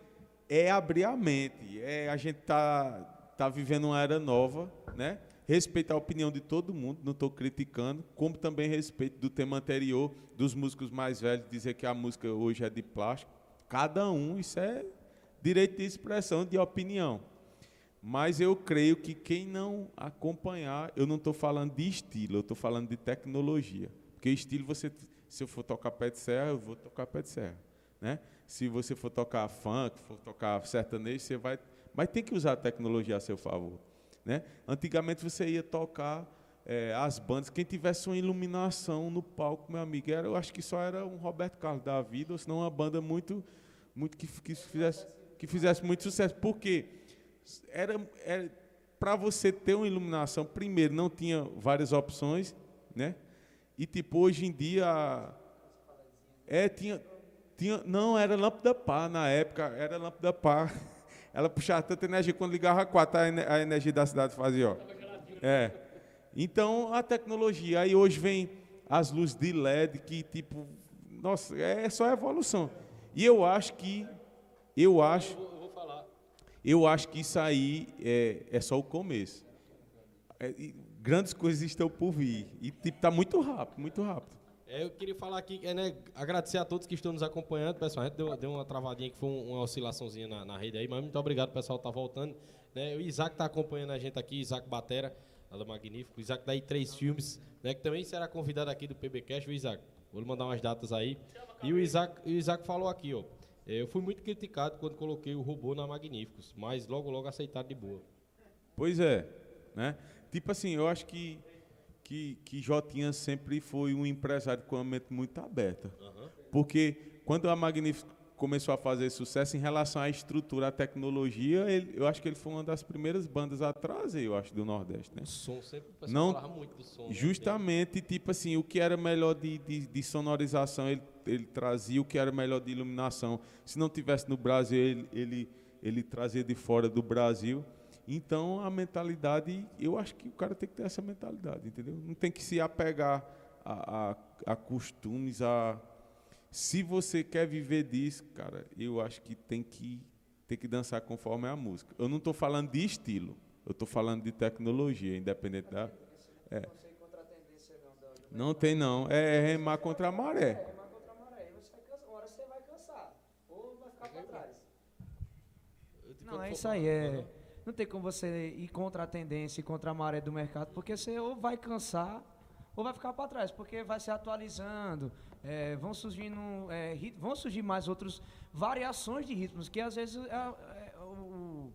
é abrir a mente, é a gente tá, tá vivendo uma era nova, né? Respeitar a opinião de todo mundo, não estou criticando, como também respeito do tema anterior, dos músicos mais velhos, dizer que a música hoje é de plástico. Cada um, isso é direito de expressão, de opinião. Mas eu creio que quem não acompanhar, eu não estou falando de estilo, eu estou falando de tecnologia. Porque estilo, você, se eu for tocar pé de serra, eu vou tocar pé de serra. Né? Se você for tocar funk, for tocar sertanejo, você vai. Mas tem que usar a tecnologia a seu favor. Né? Antigamente você ia tocar é, as bandas, quem tivesse uma iluminação no palco, meu amigo, era, eu acho que só era um Roberto Carlos da vida, ou senão uma banda muito, muito que, que, fizesse, que fizesse muito sucesso. Por quê? Era, era para você ter uma iluminação, primeiro não tinha várias opções, né? E tipo hoje em dia é tinha tinha não era lâmpada par na época, era lâmpada par. Ela puxava tanta energia quando ligava a quatro, a energia da cidade fazia, ó. É. Então a tecnologia, aí hoje vem as luzes de LED que tipo, nossa, é só evolução. E eu acho que. Eu acho. Eu vou, eu vou falar. Eu acho que isso aí é, é só o começo. É, grandes coisas estão por vir. E tipo, tá muito rápido, muito rápido. É, eu queria falar aqui, é, né, agradecer a todos que estão nos acompanhando, pessoal. A gente deu, deu uma travadinha que foi um- uma oscilaçãozinha na, na rede aí, mas muito obrigado, pessoal, tá voltando. Né? O Isaac tá acompanhando a gente aqui, Isaac Batera, do Magnífico. O Isaac daí três filmes, né, que também será convidado aqui do PBcast, o Isaac. Vou lhe mandar umas datas aí. E o Isaac, o Isaac falou aqui, ó. É, Eu fui muito criticado quando coloquei o robô na Magníficos, mas logo, logo aceitaram de boa. Pois é, né? Tipo assim, eu acho que que, que Jotinha sempre foi um empresário com a mente muito aberta. Porque quando a Magnífico começou a fazer sucesso em relação à estrutura, à tecnologia, ele- eu acho que ele foi uma das primeiras bandas a trazer, eu acho, do Nordeste, né? O som sempre, o Não, falava muito do som. né? Justamente, tipo assim, o que era melhor de, de, de sonorização, ele, ele trazia, o que era melhor de iluminação. Se não tivesse no Brasil, ele, ele, ele trazia de fora do Brasil. Então, a mentalidade, eu acho que o cara tem que ter essa mentalidade, entendeu? Não tem que se apegar a, a, a costumes, a... Se você quer viver disso, cara, eu acho que tem que, tem que dançar conforme a música. Eu não estou falando de estilo, eu estou falando de tecnologia, independente da... É. Não tem não, é remar contra a maré. Não, é isso aí. É, não tem como você ir contra a tendência e contra a maré do mercado, porque você ou vai cansar ou vai ficar para trás, porque vai se atualizando, é, vão surgindo, é, rit- vão surgir mais outras variações de ritmos, que às vezes é, é, o-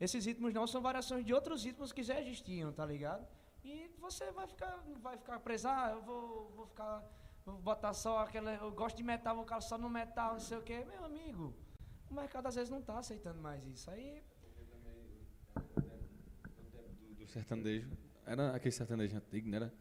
esses ritmos não são variações de outros ritmos que já existiam, tá ligado? E você vai ficar, vai ficar preso, ah, eu vou, vou ficar, vou botar só aquela, eu gosto de metal, vou ficar só no metal, não sei o quê, meu amigo. O mercado às vezes não está aceitando mais isso. Aí do, do sertanejo. Era aquele sertanejo antigo, né? Era?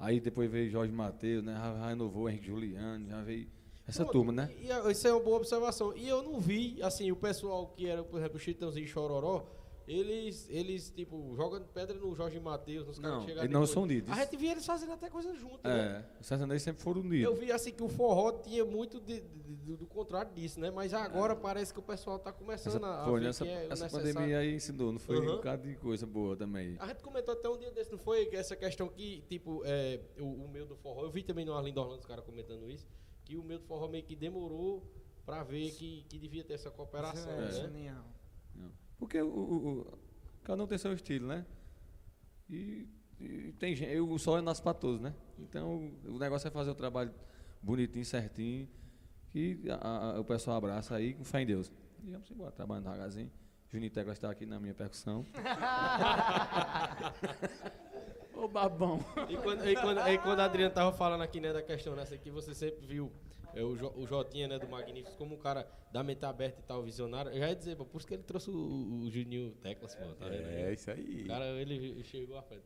Aí depois veio Jorge Mateus, né? Já, renovou Henrique Juliano, já veio essa Pronto, turma, né? E, e isso é uma boa observação. E eu não vi, assim, o pessoal que era, por exemplo, o Chitãozinho e Chororó, eles, eles, tipo, jogando pedra no Jorge Matheus, nos caras Não, que chegaram eles não são unidos. A gente via eles fazendo até coisa junto, né? É, os sertanejos sempre foram Eu unidos. vi, assim, que o forró tinha muito de- de- do, do contrário disso, né? Mas agora parece que o pessoal tá começando Essa, a, foi, ver nessa, que é essa necessário. pandemia aí ensinou, não foi Aham. um bocado de coisa boa também. A gente comentou até um dia desse, não foi? Que Essa questão que, tipo, é, o, o meu do forró, eu vi também no Arlindo Orlando os caras comentando isso, que o meu do forró meio que demorou pra ver que, que devia ter essa cooperação, é, né? genial. Não. Porque o, o- o- cada um tem seu estilo, né? E, e tem gente, o sol é nasce para todos, né? Então o negócio é fazer o trabalho bonitinho, certinho, que a- a- o pessoal abraça aí com fé em Deus. E vamos embora, trabalhando devagarzinho. Juninho Tecla está aqui na minha percussão. Ô babão. E quando, e quando, e quando a Adriana tava falando aqui, né, da questão nessa que você sempre viu é, o, Jo- o Jotinha, né, do Magníficos, como um cara da mente aberta e tal, visionário, eu já ia dizer, pô, por isso que ele trouxe o, o Juninho Teclas, pô, tá vendo? É isso aí. O cara, ele chegou à frente.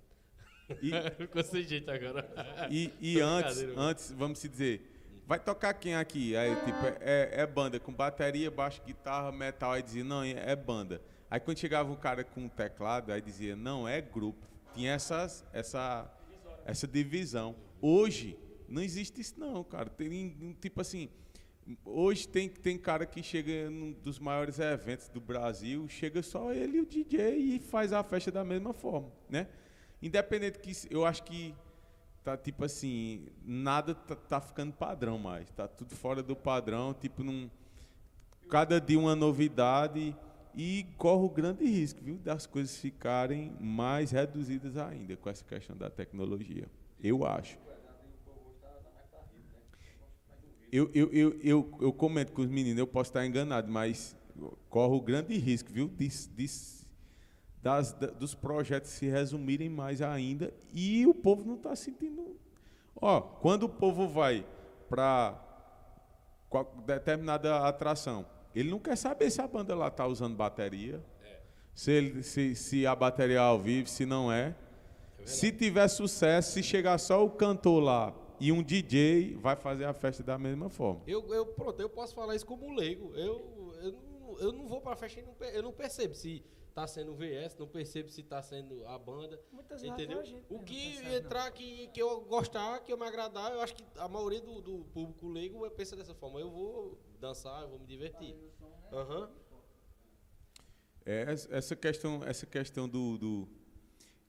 E, Ficou sem jeito agora. e, e antes, mano. antes, vamos se dizer, vai tocar quem aqui? Aí, tipo, é, é banda, com bateria, baixo, guitarra, metal. Aí dizia, não, é banda. Aí quando chegava um cara com um teclado, aí dizia, não, é grupo. Tinha essas, essa, essa divisão. Hoje, não existe isso não, cara. Tem, tipo assim, hoje tem, tem cara que chega num dos maiores eventos do Brasil, chega só ele e o DJ e faz a festa da mesma forma, né? Independente que eu acho que tá tipo assim, nada tá, tá ficando padrão mais, tá tudo fora do padrão, tipo num cada dia uma novidade e corre o grande risco, viu, das coisas ficarem mais reduzidas ainda com essa questão da tecnologia. Eu acho. Eu, eu, eu, eu, eu comento com os meninos, eu posso estar enganado, mas corre o grande risco, viu, de, de, das, da- dos projetos se resumirem mais ainda e o povo não está sentindo. Ó, quando o povo vai para determinada atração, ele não quer saber se a banda lá está usando bateria, se, ele, se, se a bateria é ao vivo, se não é. Se tiver sucesso, se chegar só o cantor lá e um DJ, vai fazer a festa da mesma forma. Eu, eu, pronto, eu posso falar isso como leigo. Eu, eu, não, eu não vou pra festa e não, eu não percebo se tá sendo o VS, não percebo se tá sendo a banda. Muitas vezes Entendeu? a O que não. entrar que, que eu gostar, que eu me agradar, eu acho que a maioria do, do público leigo pensa dessa forma. Eu vou dançar, eu vou me divertir. Aham. É, es- essa questão, essa questão do, do-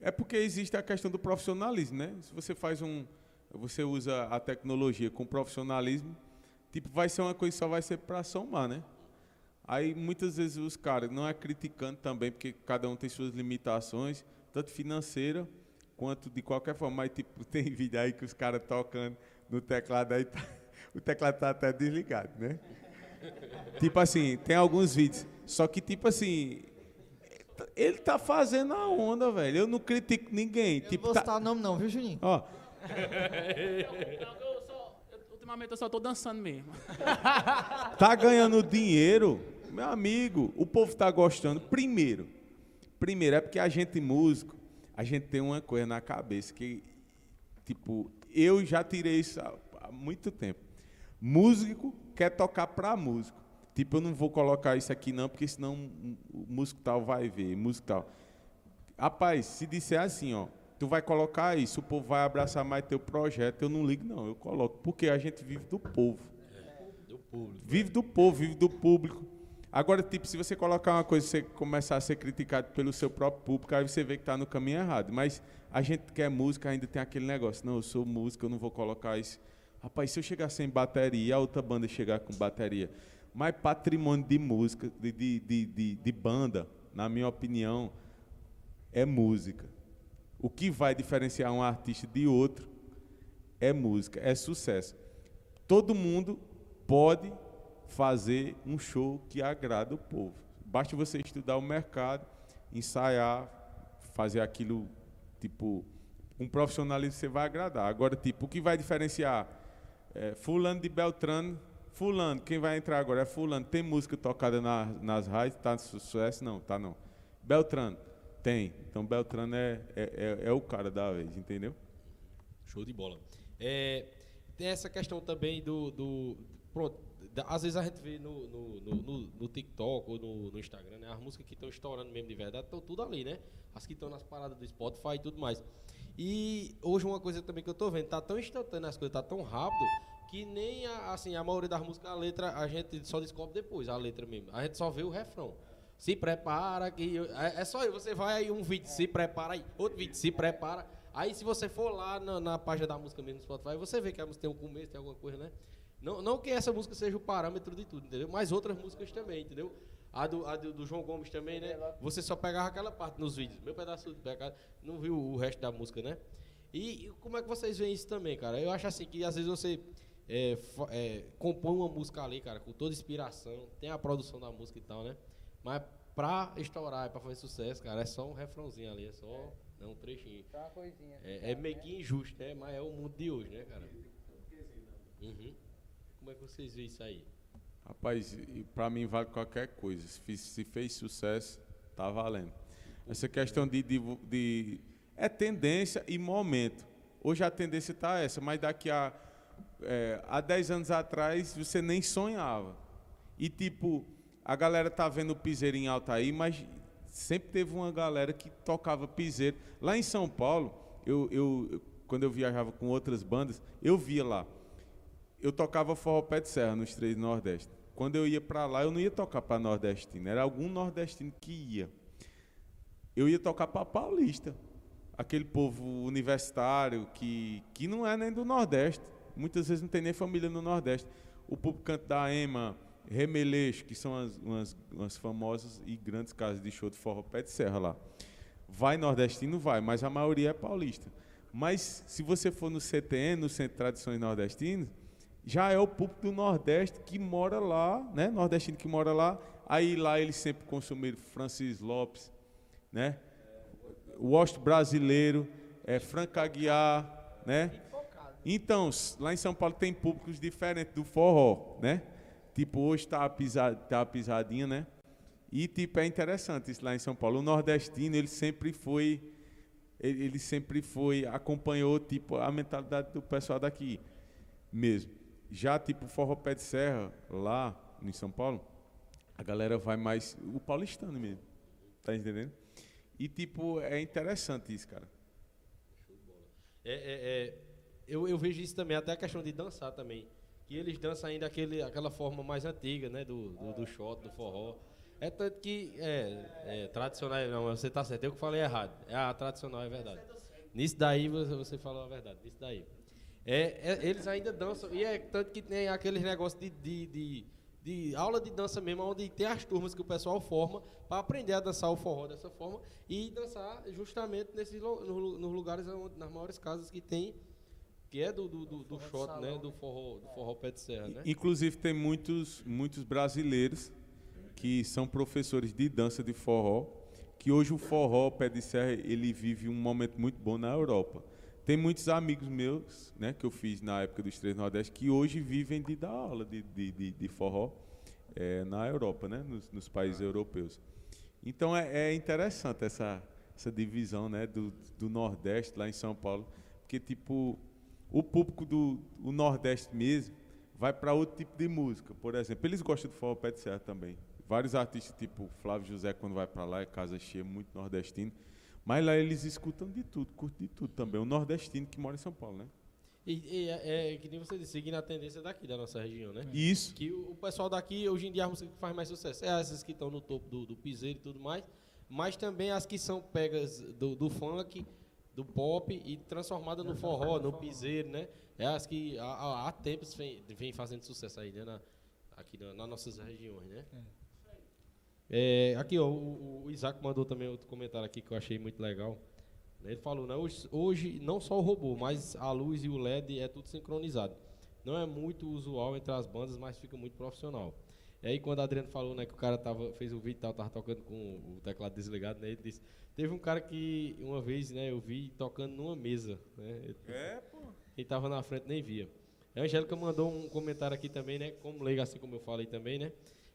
É porque existe a questão do profissionalismo, né? Se você faz um. Você usa a tecnologia com profissionalismo, tipo, vai ser uma coisa que só vai ser para somar, né? Aí muitas vezes os caras, não é criticando também, porque cada um tem suas limitações, tanto financeira quanto de qualquer forma. Mas tipo, tem vídeo aí que os caras tocando no teclado aí, tá- o teclado tá até desligado, né? Tipo assim, tem alguns vídeos. Só que, tipo assim, ele tá fazendo a onda, velho. Eu não critico ninguém. Eu tipo, não vou tá- citar nome não, viu, Juninho? Ó, Ultimamente eu só tô dançando mesmo. tá ganhando dinheiro, meu amigo. O povo tá gostando. Primeiro, primeiro é porque a gente músico, a gente tem uma coisa na cabeça que, tipo, eu já tirei isso há, muito tempo. Músico quer tocar pra músico. Tipo, eu não vou colocar isso aqui não, porque senão o músico tal vai ver, músico tal. Rapaz, se disser assim, ó, tu vai colocar isso, o povo vai abraçar mais teu projeto, eu não ligo não, eu coloco, porque a gente vive do povo. Do público. Vive do povo, vive do público. Agora, tipo, se você colocar uma coisa e você começar a ser criticado pelo seu próprio público, aí você vê que está no caminho errado. Mas a gente que é música ainda tem aquele negócio, não, eu sou música, eu não vou colocar isso. Rapaz, se eu chegar sem bateria a outra banda chegar com bateria, mas patrimônio de música, de, de, de, de banda, na minha opinião, é música. O que vai diferenciar um artista de outro é música, é sucesso. Todo mundo pode fazer um show que agrada o povo. Basta você estudar o mercado, ensaiar, fazer aquilo tipo um profissionalismo você vai agradar. Agora, tipo, o que vai diferenciar é, fulano de Beltrano, fulano, quem vai entrar agora é fulano. Tem música tocada na, nas rádios, tá sucesso? Não, tá não. Beltrano, tem. Então Beltrano é, é, é, é o cara da vez, entendeu? Show de bola. É, tem essa questão também do. do pronto, da- às vezes a gente vê no, no, no, no- no TikTok ou no, no Instagram, né? As músicas que estão estourando mesmo de verdade estão tudo ali, né? As que estão nas paradas do Spotify e tudo mais. E hoje uma coisa também que eu tô vendo, tá tão instantâneo as coisas, tá tão rápido, que nem a, assim, a maioria das músicas, a letra, a gente só descobre depois, a letra mesmo. A gente só vê o refrão. Se prepara que. É, é só você vai aí um vídeo, se prepara aí, outro vídeo, se prepara. Aí se você for lá na, na página da música mesmo no Spotify, você vê que a música tem um começo, tem alguma coisa, né? Não, não que essa música seja o parâmetro de tudo, entendeu? Mas outras músicas também, entendeu? A do, a do, João Gomes também, né? Você só pegava aquela parte nos vídeos. Meu pedaço de pecado, não viu o resto da música, né? E, e como é que vocês veem isso também, cara? Eu acho assim que às vezes você é, é, compõe uma música ali, cara, com toda inspiração, tem a produção da música e tal, né? Mas pra estourar, pra fazer sucesso, cara, é só um refrãozinho ali, é só é um trechinho. Só uma coisinha. É, é meio que injusto, né? Mas é o mundo de hoje, né, cara? Uhum. Como é que vocês veem isso aí? Rapaz, e pra mim vale qualquer coisa. Se, se fez sucesso, tá valendo. Essa questão de, de, de- É tendência e momento. Hoje a tendência tá essa, mas daqui a. é, há 10 anos atrás você nem sonhava. E tipo, a galera tá vendo o piseiro em alta aí, mas sempre teve uma galera que tocava piseiro. Lá em São Paulo, eu, eu, quando eu viajava com outras bandas, eu via lá eu tocava forró pé de serra nos três Nordeste. Quando eu ia para lá, eu não ia tocar para nordestino, era algum nordestino que ia. Eu ia tocar para paulista, aquele povo universitário que, que não é nem do Nordeste. Muitas vezes não tem nem família no Nordeste. O público canto da EMA, Remeleixo, que são as, umas, umas famosas e grandes casas de show de forró pé de serra lá. Vai nordestino? Vai, mas a maioria é paulista. Mas se você for no CTN, no Centro de Tradições Nordestinas, já é o público do Nordeste que mora lá, né? Nordestino que mora lá. Aí lá eles sempre consumiram Francis Lopes, né? O Osto Brasileiro, é, Franca Aguiar, né? Então, lá em São Paulo tem públicos diferentes do forró, né? Tipo, hoje tá a, tá pisadinha, né? E, tipo, é interessante isso lá em São Paulo. O nordestino, ele sempre foi... Ele, ele sempre foi... Acompanhou, tipo, a mentalidade do pessoal daqui mesmo. Já, tipo, forró pé de serra, lá em São Paulo, a galera vai mais... O paulistano mesmo. Tá entendendo? E, tipo, é interessante isso, cara. É, é, é, eu, eu vejo isso também, até a questão de dançar também. Que eles dançam ainda aquele, aquela forma mais antiga, né? Do, do, do shot, do forró. É tanto que é, é tradicional, não, você tá certo, eu que falei errado. É a tradicional, é verdade. Nisso daí você, você falou a verdade, nisso daí. É, é, eles ainda dançam, e é tanto que tem aqueles negócios de, de, de, de aula de dança mesmo, onde tem as turmas que o pessoal forma para aprender a dançar o forró dessa forma e dançar justamente nesses lo- no- nos lugares onde, nas maiores casas que tem, que é do, do, do, do shot, né? Do forró, do forró pé de serra, né? Inclusive, tem muitos, muitos brasileiros que são professores de dança de forró, que hoje o forró pé de serra, ele vive um momento muito bom na Europa. Tem muitos amigos meus, né, que eu fiz na época dos Três Nordeste, que hoje vivem de dar aula de, de, de, de forró eh, na Europa, né, nos, nos países europeus. Então é, é interessante essa, essa divisão né, do, do Nordeste lá em São Paulo, porque tipo o público do o Nordeste mesmo vai para outro tipo de música. Por exemplo, eles gostam do forró pé de serra também. Vários artistas, tipo Flávio José, quando vai para lá, é casa cheia, muito nordestino. Mas lá eles escutam de tudo, curtem de tudo também. O nordestino que mora em São Paulo, né? E, e é, é que nem você disse, seguindo a tendência daqui da nossa região, né? Isso. Que o, o pessoal daqui, hoje em dia, a música que faz mais sucesso é essas que estão no topo do, do piseiro e tudo mais, mas também as que são pegas do, do funk, do pop e transformadas no forró, no piseiro, né? É as que há, há- tempos vem, vem fazendo sucesso aí, né? Na, aqui na, nas nossas regiões, né? É, aqui, ó, o, o Isaac mandou também outro comentário aqui que eu achei muito legal. Ele falou, né, hoje, hoje não só o robô, mas a luz e o LED é tudo sincronizado. Não é muito usual entre as bandas, mas fica muito profissional. E aí quando o Adriano falou, né, que o cara tava, fez o vídeo e tal, tava tocando com o teclado desligado, né, ele disse, teve um cara que uma vez, né, eu vi tocando numa mesa, né, ele- É, pô. ele tava na frente nem via. A Angélica mandou um comentário aqui também, né? Como leiga, assim como eu falei também, né?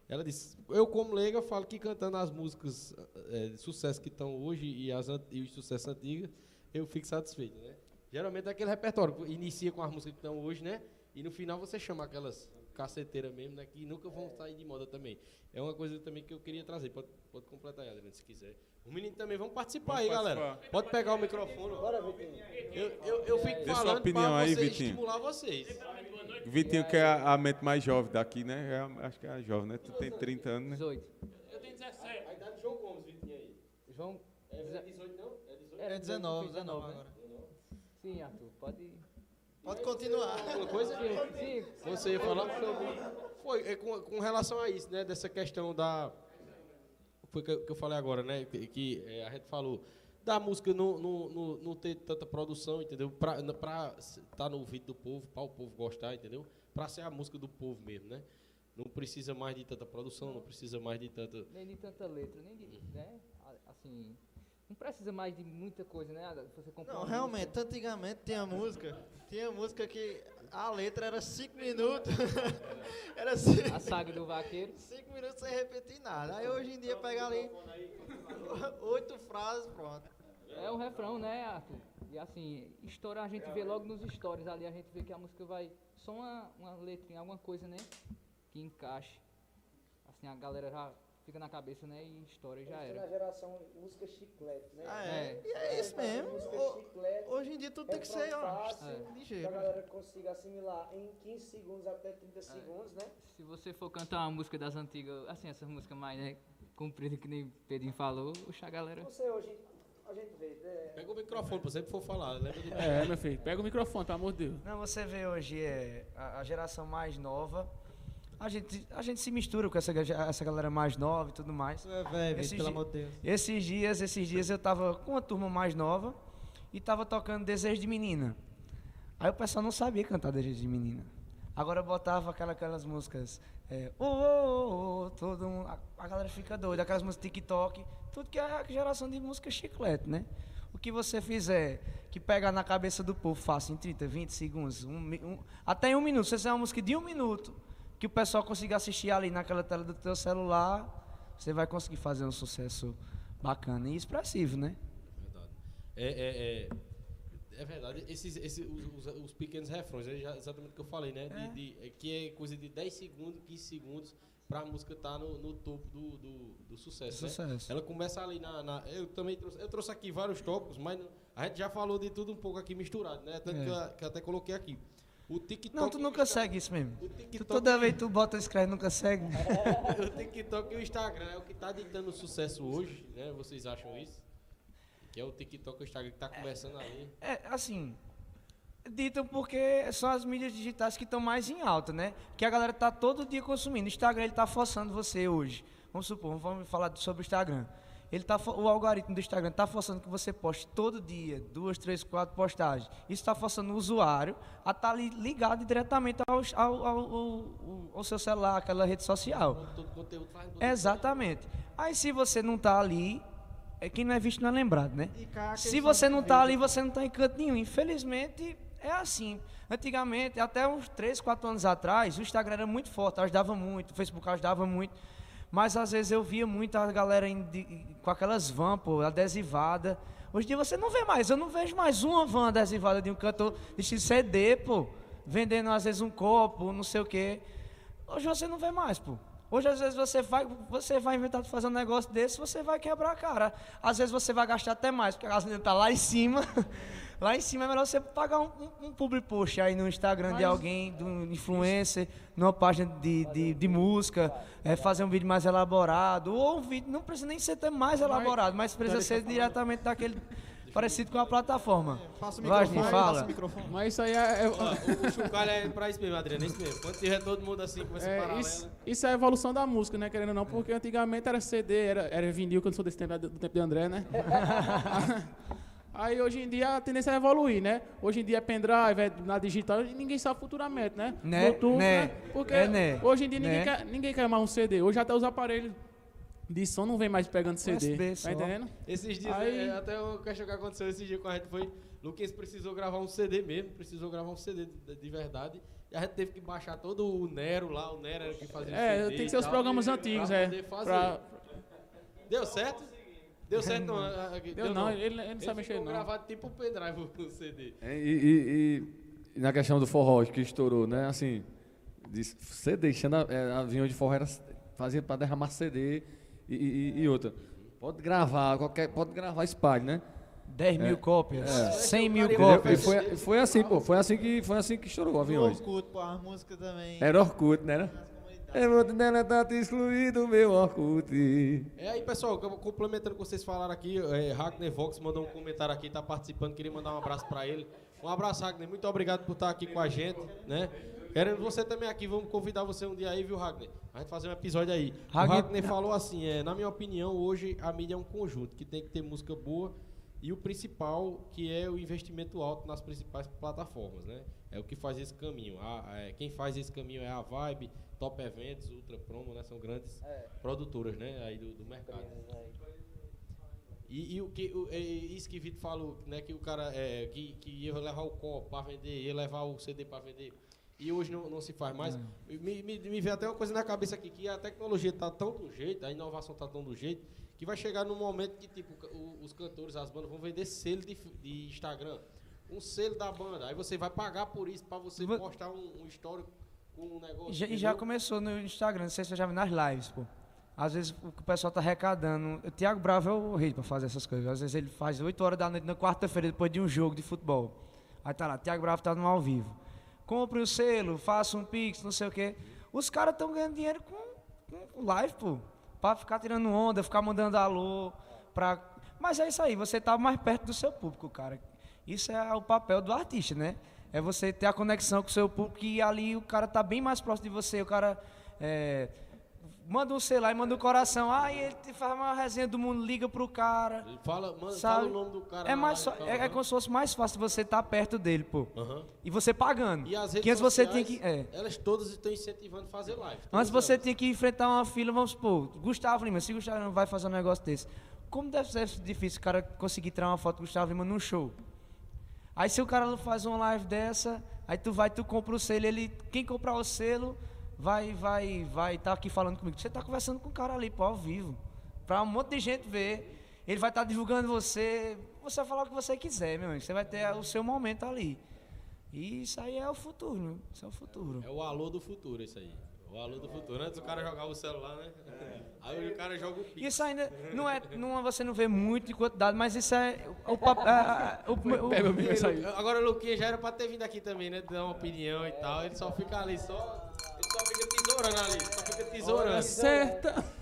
Ela disse: Eu, como leiga, falo que cantando as músicas eh, de sucesso que estão hoje e, as, e os sucessos antigos, eu fico satisfeito, né? Geralmente é aquele repertório, inicia com as músicas que estão hoje, né? E no final você chama aquelas caceteiras mesmo, né? Que nunca vão sair de moda também. É uma coisa também que eu queria trazer. Pode, pode completar aí, Adriano, se quiser. Os meninos também vão participar Vamos aí, galera. participar. Pode pegar o microfone. Bora, Vitinho. Eu, eu, eu fico Dê sua falando opinião pra aí, você Vitinho. estimular vocês. Vitinho, que é a, a mente mais jovem daqui, né? É a- acho que é a jovem, né? Tu tem 30 anos, né? 18. Eu tenho 17. A idade de João Gomes, Vitinho aí. João. É 18 não? É 18? É 19, 19 agora. Sim, Arthur, pode. Pode continuar. Alguma coisa? Sim, Você ia falar. Foi, é com, com relação a isso, né? Dessa questão da. Foi que, eu- que eu falei agora, né? Que, que, é, a gente falou da música não, não, não, não ter tanta produção, entendeu? Pra, estar no ouvido do povo, para o povo gostar, entendeu? Pra ser a música do povo mesmo, né? Não precisa mais de tanta produção, não precisa mais de tanta. nem de tanta letra, nem de. Né? Assim. Não precisa mais de muita coisa, né? Você Não, realmente, música. antigamente tinha música, tinha música que a letra era 5 minutos. era 5 A saga do vaqueiro. minutos sem repetir nada. Aí hoje em dia pega ali oito frases, pronto. É o refrão, né, Arthur? E assim, história a gente vê logo nos stories ali, a gente vê que a música vai. Só uma, uma letrinha, alguma coisa, né? Que encaixe. Assim, a galera já fica na cabeça, né? E história já Na era. geração música chiclete, né? Ah, é. É. E é isso mesmo. Chiclete, Hoje em dia tudo tem que ser, ó, fácil, É. que a ligeiro. galera consiga assimilar em 15 segundos até 30 segundos, né? Se você for cantar uma música das antigas, assim, essas músicas mais, né? Comprida que nem Pedrinho falou, puxa a galera. Você hoje, a gente vê, é, Pega o microfone pra sempre for falar, lembra de É, meu filho, pega o microfone, pelo amor de Deus. Não, você vê hoje é, a, a geração mais nova. A gente, a gente se mistura com essa, essa galera mais nova e tudo mais. É, velho, Esses pelo amor de Deus. Esses dias, esses dias eu tava com uma turma mais nova e tava tocando Desejo de Menina. Aí o pessoal não sabia cantar Desejo de Menina. Agora botava aquela, aquelas músicas. É, oh, oh, oh, todo mundo, a, a galera fica doida, aquelas músicas TikTok, tudo que é a geração de música chiclete, né? O que você fizer que pega na cabeça do povo fácil, em 30, 20 segundos, um, um- até em um minuto, se você fizer uma música de um minuto, que o pessoal consiga assistir ali naquela tela do teu celular, você vai conseguir fazer um sucesso bacana e expressivo, né? Verdade. É, é, é, é verdade. Esses, esses, os, os- os pequenos refrões, é exatamente o que eu falei, né? De, de- é que é coisa de 10 segundos, 15 segundos. pra música estar no, no topo do, do, do sucesso, né? Sucesso. Ela começa ali na, na- Eu também trouxe. Eu trouxe aqui vários tópicos, mas a gente já falou de tudo um pouco aqui misturado, né? Tanto É. que, eu, que eu até coloquei aqui. O TikTok. Não, tu nunca segue isso mesmo. Tu, toda vez tu bota escreve nunca segue. o TikTok e o Instagram é o que tá ditando sucesso hoje, né? Vocês acham isso? Que é o TikTok e o Instagram que tá começando ali. É, assim, ditam porque são as mídias digitais que estão mais em alta, né? Que a galera tá todo dia consumindo. O Instagram, ele tá forçando você hoje. Vamos supor, vamos falar sobre o Instagram. Ele tá, o algoritmo do Instagram tá forçando que você poste todo dia, duas, três, quatro postagens. Isso está forçando o usuário a estar ligado diretamente ao, ao, ao, ao- ao seu celular, aquela rede social. Todo conteúdo faz Exatamente. Aí se você não tá ali, é quem não é visto não é lembrado, né? Cá, Se aquele você som não tá vídeo. ali, você não tá em canto nenhum. Infelizmente, é assim. Antigamente, até uns 3, 4 anos atrás, o Instagram era muito forte, ajudava muito, o Facebook ajudava muito. Mas às vezes eu via muito a galera com aquelas vans, pô, adesivada. Hoje em dia você não vê mais, eu não vejo mais uma van adesivada de um cantor de CD, pô, vendendo às vezes um copo, não sei o quê. Hoje você não vê mais, pô. Hoje, às vezes, você vai, você vai inventar de fazer um negócio desse, você vai quebrar a cara. Às vezes você vai gastar até mais, porque a gasolina está lá em cima. lá em cima é melhor você pagar um, um, um public post aí no Instagram de Mas- alguém, de um influencer, numa página de, de, de música, é, fazer um vídeo mais elaborado. Ou um vídeo, não precisa nem ser tão mais elaborado, mas precisa ser diretamente daquele. parecido com a plataforma. Passa o microfone, fala. passa o microfone. Mas isso aí é, é- Ó, o, o chocalho é pra isso mesmo, Adriano, é isso mesmo. Quando tiver todo mundo assim, com essa É, paralela. isso, isso é a evolução da música, né? Querendo ou não, porque antigamente era CD, era, era vinil, que eu não sou desse tempo, é do do tempo de André, né? Aí hoje em dia a tendência é evoluir, né? Hoje em dia é pendrive, é na digital, e ninguém sabe futuramente, né? Né? Bluetooth, Né? Porque É, né? hoje em dia ninguém, Né? quer, ninguém quer mais um CD. Hoje até os aparelhos de som não vem mais pegando CD. USB tá só. entendendo? Esses dias, Aí- é, até o questão que aconteceu esse dia com a gente foi. Luquinhas precisou gravar um CD mesmo, precisou gravar um CD de, de verdade. E a gente teve que baixar todo o Nero lá, o Nero era que fazia o É, CD tem e que ser os programas pra antigos, é. poder fazer. pra- Deu certo? Deu certo não? a- a- Deu não, ele, ele não sabe mexer ficou não. gravado tipo um pendrive o CD. É, E, e- e- e na questão do forró que estourou, né? Assim, CD, deixando a- é, avião de forró era, fazia para derramar CD e, e- e outra. Pode gravar, qualquer, pode gravar espalhe, né? 10 mil cópias, 100 mil? E cópias. foi, foi assim, pô, foi assim que, foi assim que estourou o aviões. Orkut, pô, as músicas também. Era Orkut, né? era? É, dela tá te excluído, meu Orkut. É aí, pessoal, complementando o que vocês falaram aqui, é, Ragnar Vox mandou um comentário aqui, tá participando, queria mandar um abraço pra ele. Um abraço, Ragnar, muito obrigado por estar aqui com a gente, né? Querendo você também aqui, vamos convidar você um dia aí, viu, Ragnar? A gente fazer um episódio aí. Ragnar- O falou assim, é, na minha opinião, hoje a mídia é um conjunto, que tem que ter música boa e o principal, que é o investimento alto nas principais plataformas, né? É o que faz esse caminho. A- é, quem faz esse caminho é a Vibe, Top Eventos, Ultra Promo, né? São grandes produtoras, né? Aí do, do mercado. E, e o que o, é isso que o Vitor falou, né, que o cara é, que, que ia levar o copo para vender, ia levar o CD para vender. E hoje não, não se faz mais. Me, me, me veio até uma coisa na cabeça aqui, que a tecnologia está tão do jeito, a inovação está tão do jeito, que vai chegar num momento que tipo, o- os cantores, as bandas vão vender selo de, de Instagram. Um selo da banda. Aí você vai pagar por isso para você Va- postar um, um histórico com um negócio. E já, já começou no Instagram, não sei se você já viu nas lives, pô. Às vezes o pessoal tá arrecadando. O Thiago Bravo é o rei pra fazer essas coisas. Às vezes ele faz 8 horas da noite na quarta-feira, depois de um jogo de futebol. Aí tá lá, Thiago Bravo tá no ao vivo. Compre o selo, faça um pix, não sei o quê. Os caras estão ganhando dinheiro com, com live, pô. Pra ficar tirando onda, ficar mandando alô. Pra... Mas é isso aí, você tá mais perto do seu público, cara. Isso é o papel do artista, né? É você ter a conexão com o seu público e ali o cara tá bem mais próximo de você. O cara é, manda um celular e manda um coração. Aí ele te faz uma resenha do mundo, liga pro cara. Fala, manda, Sabe? fala o nome do cara. É, mais fala, é, é como se fosse mais fácil você estar perto dele, pô. Aham. E você pagando. E as redes que antes você tinha que. É. elas todas estão incentivando a fazer live. Antes você elas. tinha que enfrentar uma fila, vamos supor, Gustavo Lima, se Gustavo Lima vai fazer um negócio desse, como deve ser difícil o cara conseguir tirar uma foto do Gustavo Lima num show? Aí se o cara faz uma live dessa, aí tu vai, tu compra o selo, ele, quem comprar o selo, vai, vai, vai estar aqui falando comigo. Você tá conversando com o cara ali, pô, ao vivo, pra um monte de gente ver. Ele vai estar divulgando você, você vai falar o que você quiser, meu amigo. Você vai ter o seu momento ali. E isso aí é o futuro, né? Isso é o futuro. É o alô do futuro, isso aí. O alô do futuro. Antes o cara jogava o celular, né? É. Aí o cara joga o Pix. Isso ainda não é, não, você não vê muito em quantidade, mas isso é o papo. é, é. Agora o Luquinha já era pra ter vindo aqui também, né? Dar uma opinião e tal. Ele só fica ali, só. Só fica tesourando ali. Só fica tesourando. Certa.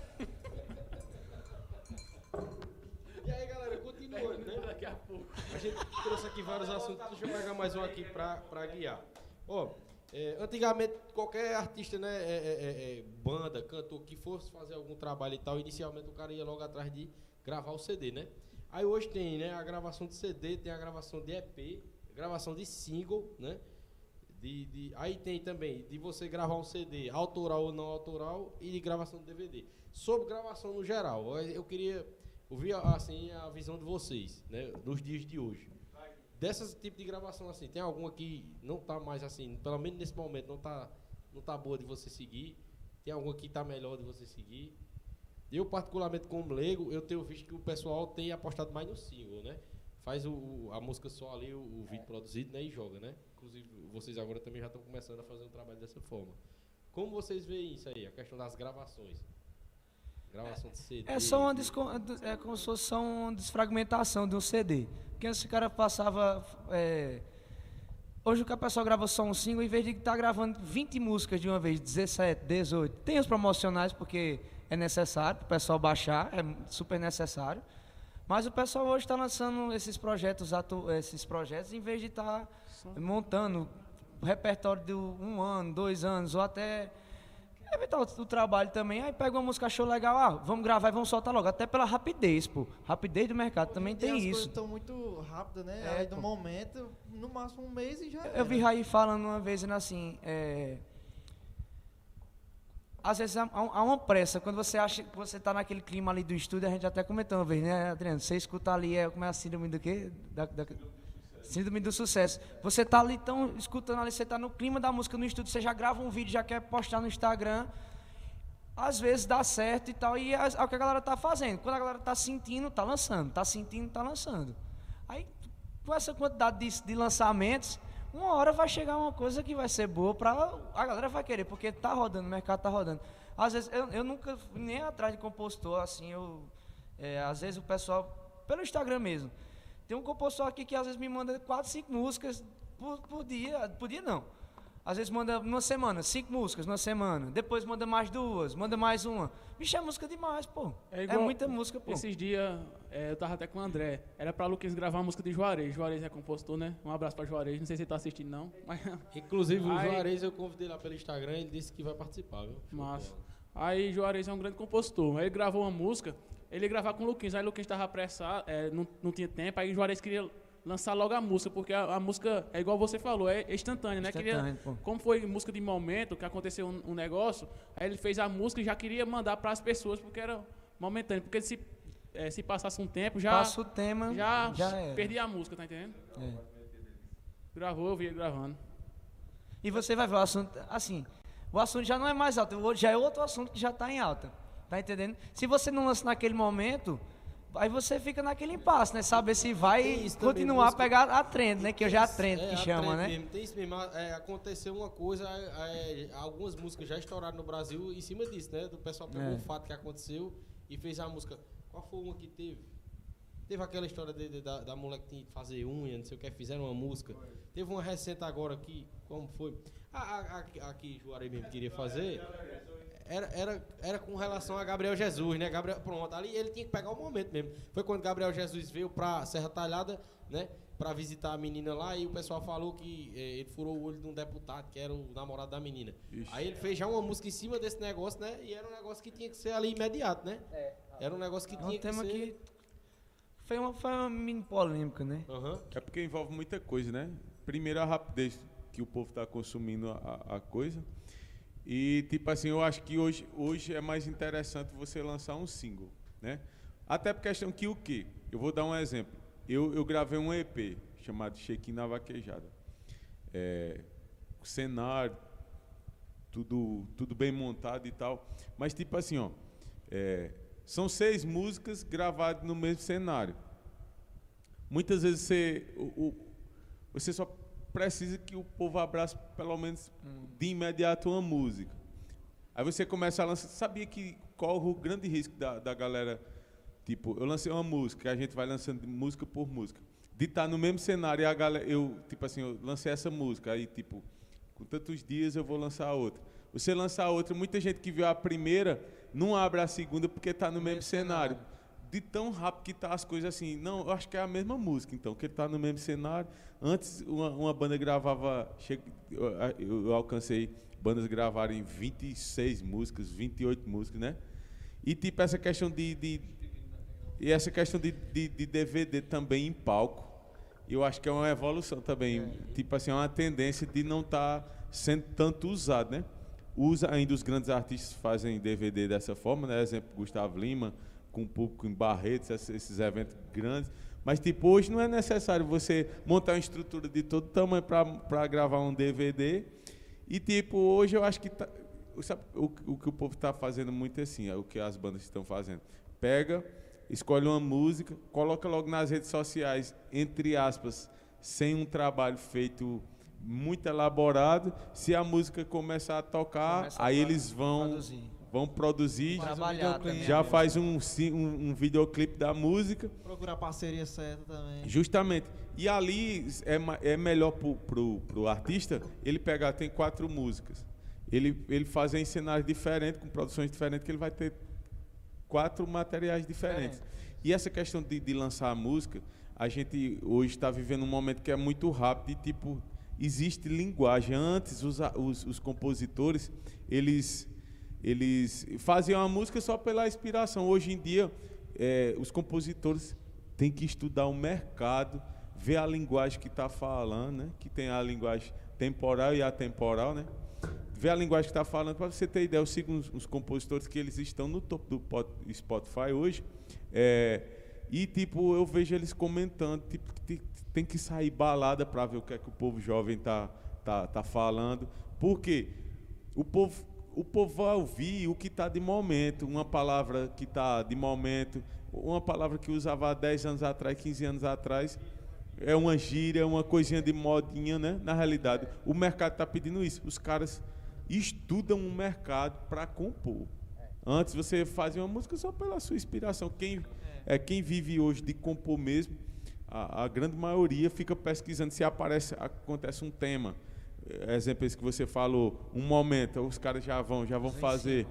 E aí, galera, continuando, né? Daqui a pouco. A gente trouxe aqui vários assuntos. Deixa eu pegar mais um aqui pra, pra guiar. Ó, é, antigamente, qualquer artista, né, é, é, é, é, banda, cantor, que fosse fazer algum trabalho e tal, inicialmente o cara ia logo atrás de gravar o CD, né? Aí hoje tem, né, a gravação de CD, tem a gravação de EP, gravação de single, né? De, de- aí tem também de você gravar um CD autoral ou não autoral e de gravação de DVD. Sobre gravação no geral, eu- queria ouvir assim a visão de vocês, né, nos dias de hoje. Dessas tipo de gravação assim, tem alguma que não tá mais assim, pelo menos nesse momento não tá não tá boa de você seguir? Tem alguma que tá melhor de você seguir? Eu particularmente como leigo, eu tenho visto que o pessoal tem apostado mais no single, né? Faz o, a música só ali, o, o vídeo produzido, né, e joga, né? Inclusive vocês agora também já estão começando a fazer um trabalho dessa forma. Como vocês veem isso aí, a questão das gravações? Gravação de CD. É só uma, desco- é como se fosse uma desfragmentação de um CD. Porque antes o cara passava. é, hoje o que a pessoa grava só um single, em vez de estar gravando 20 músicas de uma vez, 17, 18. Tem os promocionais, porque é necessário para o pessoal baixar, é super necessário. Mas o pessoal hoje está lançando esses projetos, esses projetos, em vez de estar montando o repertório de um ano, dois anos, ou até evitar o, trabalho também. Aí pega uma música, achou legal, ah, vamos gravar e vamos soltar logo. Até pela rapidez, pô. Rapidez do mercado também tem as isso. estão muito rápidas, né? É, Aí no pô. momento, no máximo um mês e já. Eu vi era. Raí falando uma vez dizendo assim, é, às vezes há, há uma pressa, quando você acha que você está naquele clima ali do estúdio, a gente até comentou uma vez, né, Adriano? Você escuta ali, é, como é a síndrome do quê? Da, da- síndrome do sucesso. Você está ali tão escutando ali, você está no clima da música no estúdio, você já grava um vídeo, já quer postar no Instagram. Às vezes dá certo e tal, e é, é o que a galera tá fazendo. Quando a galera tá sentindo, tá lançando. Tá sentindo, tá lançando. Aí, com essa quantidade de, de lançamentos, uma hora vai chegar uma coisa que vai ser boa para a galera vai querer, porque tá rodando, o mercado tá rodando. Às vezes eu, eu nunca nem atrás de compositor, assim, eu é, às vezes o pessoal pelo Instagram mesmo. Tem um compositor aqui que às vezes me manda quatro, cinco músicas por, por dia, por dia não. Às vezes manda numa semana, cinco músicas numa semana. Depois manda mais duas, manda mais uma. Bicho, é música demais, pô. É, igual muita música, pô. Esses dias é, eu tava até com o André. Era pra Luquinhas gravar uma música de Juarez. Juarez é compositor, né? Um abraço pra Juarez. Não sei se ele tá assistindo, não. Mas, Inclusive o Aí- Juarez eu convidei lá pelo Instagram, ele disse que vai participar, viu? Massa. Aí Juarez é um grande compositor. Aí ele gravou uma música, ele ia gravar com o Luquinhas. Aí o Luquinhas estava apressado, é, não, não tinha tempo. Aí Juarez queria lançar logo a música, porque a, a música é igual você falou, é instantânea, né? Instantâneo, Queria, como foi música de momento, que aconteceu um, um negócio, aí ele fez a música e já queria mandar para as pessoas, porque era momentâneo. Porque se, é, se passasse um tempo, já, Passa o tema, já, já perdia a música, tá entendendo? É. Gravou, eu vi ele gravando. E você vai ver o assunto, assim, o assunto já não é mais alto, já é outro assunto que já está em alta. Tá entendendo? Se você não lança naquele momento, aí você fica naquele impasse, né? Saber se vai continuar a pegar a trend, né? Que hoje é a trend É, que a chama, né? mesmo, tem isso mesmo. É, aconteceu uma coisa, é, é, algumas músicas já estouraram no Brasil em cima disso, né? Do pessoal pegou É. o fato que aconteceu e fez a música. Qual foi uma que teve? Teve aquela história de- de- da, da mulher que tinha que fazer unha, não sei o que, fizeram uma música. Teve uma recente agora aqui, como foi? A, a, a, a que Juarez mesmo queria fazer era, era, era com relação a Gabriel Jesus, né? Gabriel, pronto, ali ele tinha que pegar o momento mesmo. Foi quando Gabriel Jesus veio pra Serra Talhada, né? Pra visitar a menina lá e o pessoal falou que eh, ele furou o olho de um deputado, que era o namorado da menina. Aí ele fez já uma música em cima desse negócio, né? E era um negócio que tinha que ser ali imediato, né? Era um negócio que É um tinha que tema ser... que foi uma, foi uma mini polêmica, né? Aham. É porque envolve muita coisa, né? Primeiro a rapidez que o povo está consumindo a, a coisa. E tipo assim, eu acho que hoje, hoje é mais interessante você lançar um single, né? Até por questão que o quê? Eu vou dar um exemplo. Eu, eu gravei um EP chamado Chequinho na Vaquejada. É, cenário, tudo, tudo bem montado e tal. Mas tipo assim, ó, é, são seis músicas gravadas no mesmo cenário. Muitas vezes você, o- o- você só precisa que o povo abrace pelo menos de imediato uma música. Aí você começa a lançar. Sabia que corre o grande risco da, da galera. Tipo, eu lancei uma música, a gente vai lançando música por música. De estar no mesmo cenário e a galera. Eu, tipo assim, eu lancei essa música, aí, tipo, com tantos dias eu vou lançar outra. Você lançar outra, muita gente que viu a primeira não abre a segunda porque está no mesmo cenário. De tão rápido que tá as coisas assim. Não, eu acho que é a mesma música, então, que ele está no mesmo cenário. Antes, uma, uma banda gravava. che- Eu, eu- eu alcancei bandas gravarem 26 músicas, 28 músicas, né? E tipo, essa questão de. de- e essa questão de, de, de DVD também em palco. Eu acho que é uma evolução também. Tipo assim, é uma tendência de não estar sendo tanto usado, né? Usa ainda os grandes artistas fazem DVD dessa forma, né? Exemplo, Gustavo Lima, com público em Barretos, esses, eventos grandes. Mas, tipo, hoje não é necessário você montar uma estrutura de todo tamanho para gravar um DVD. E, tipo, hoje eu acho que tá, sabe, o, o que o povo está fazendo muito é assim, é o que as bandas estão fazendo. Pega, escolhe uma música, coloca logo nas redes sociais, entre aspas, sem um trabalho feito muito elaborado. Se a música começar a tocar, Começa aí eles vão produzir. Vão produzir, um Trabalhar também. já faz um, um, um videoclipe da música. Procurar a parceria certa também. Justamente. E ali é, é melhor pro, pro, pro artista ele pegar, tem quatro músicas. Ele, ele fazer em cenários diferentes, com produções diferentes, que ele vai ter quatro materiais diferentes. E essa questão de, de lançar a música, a gente hoje está vivendo um momento que é muito rápido e tipo, existe linguagem. Antes os, os, os compositores, eles, eles faziam a música só pela inspiração. Hoje em dia, eh, os compositores têm que estudar o mercado, ver a linguagem que está falando, né? que tem a linguagem temporal e atemporal, né? ver a linguagem que está falando, para você ter ideia, eu sigo uns, uns compositores que eles estão no topo do pot- Spotify hoje, é, e tipo, eu vejo eles comentando, tipo, tem, que sair balada para ver o que é que o povo jovem tá, tá, tá falando, porque o povo, o povo vai ouvir o que está de momento, uma palavra que está de momento, uma palavra que usava há 10 anos atrás, 15 anos atrás, é uma gíria, uma coisinha de modinha, né? Na realidade, o mercado está pedindo isso. Os caras estudam o mercado para compor. Antes você fazia uma música só pela sua inspiração. Quem é quem vive hoje de compor mesmo, a, a grande maioria fica pesquisando se aparece acontece um tema. É, Exemplo esse que você falou, um momento, os caras já vão, já vão fazer.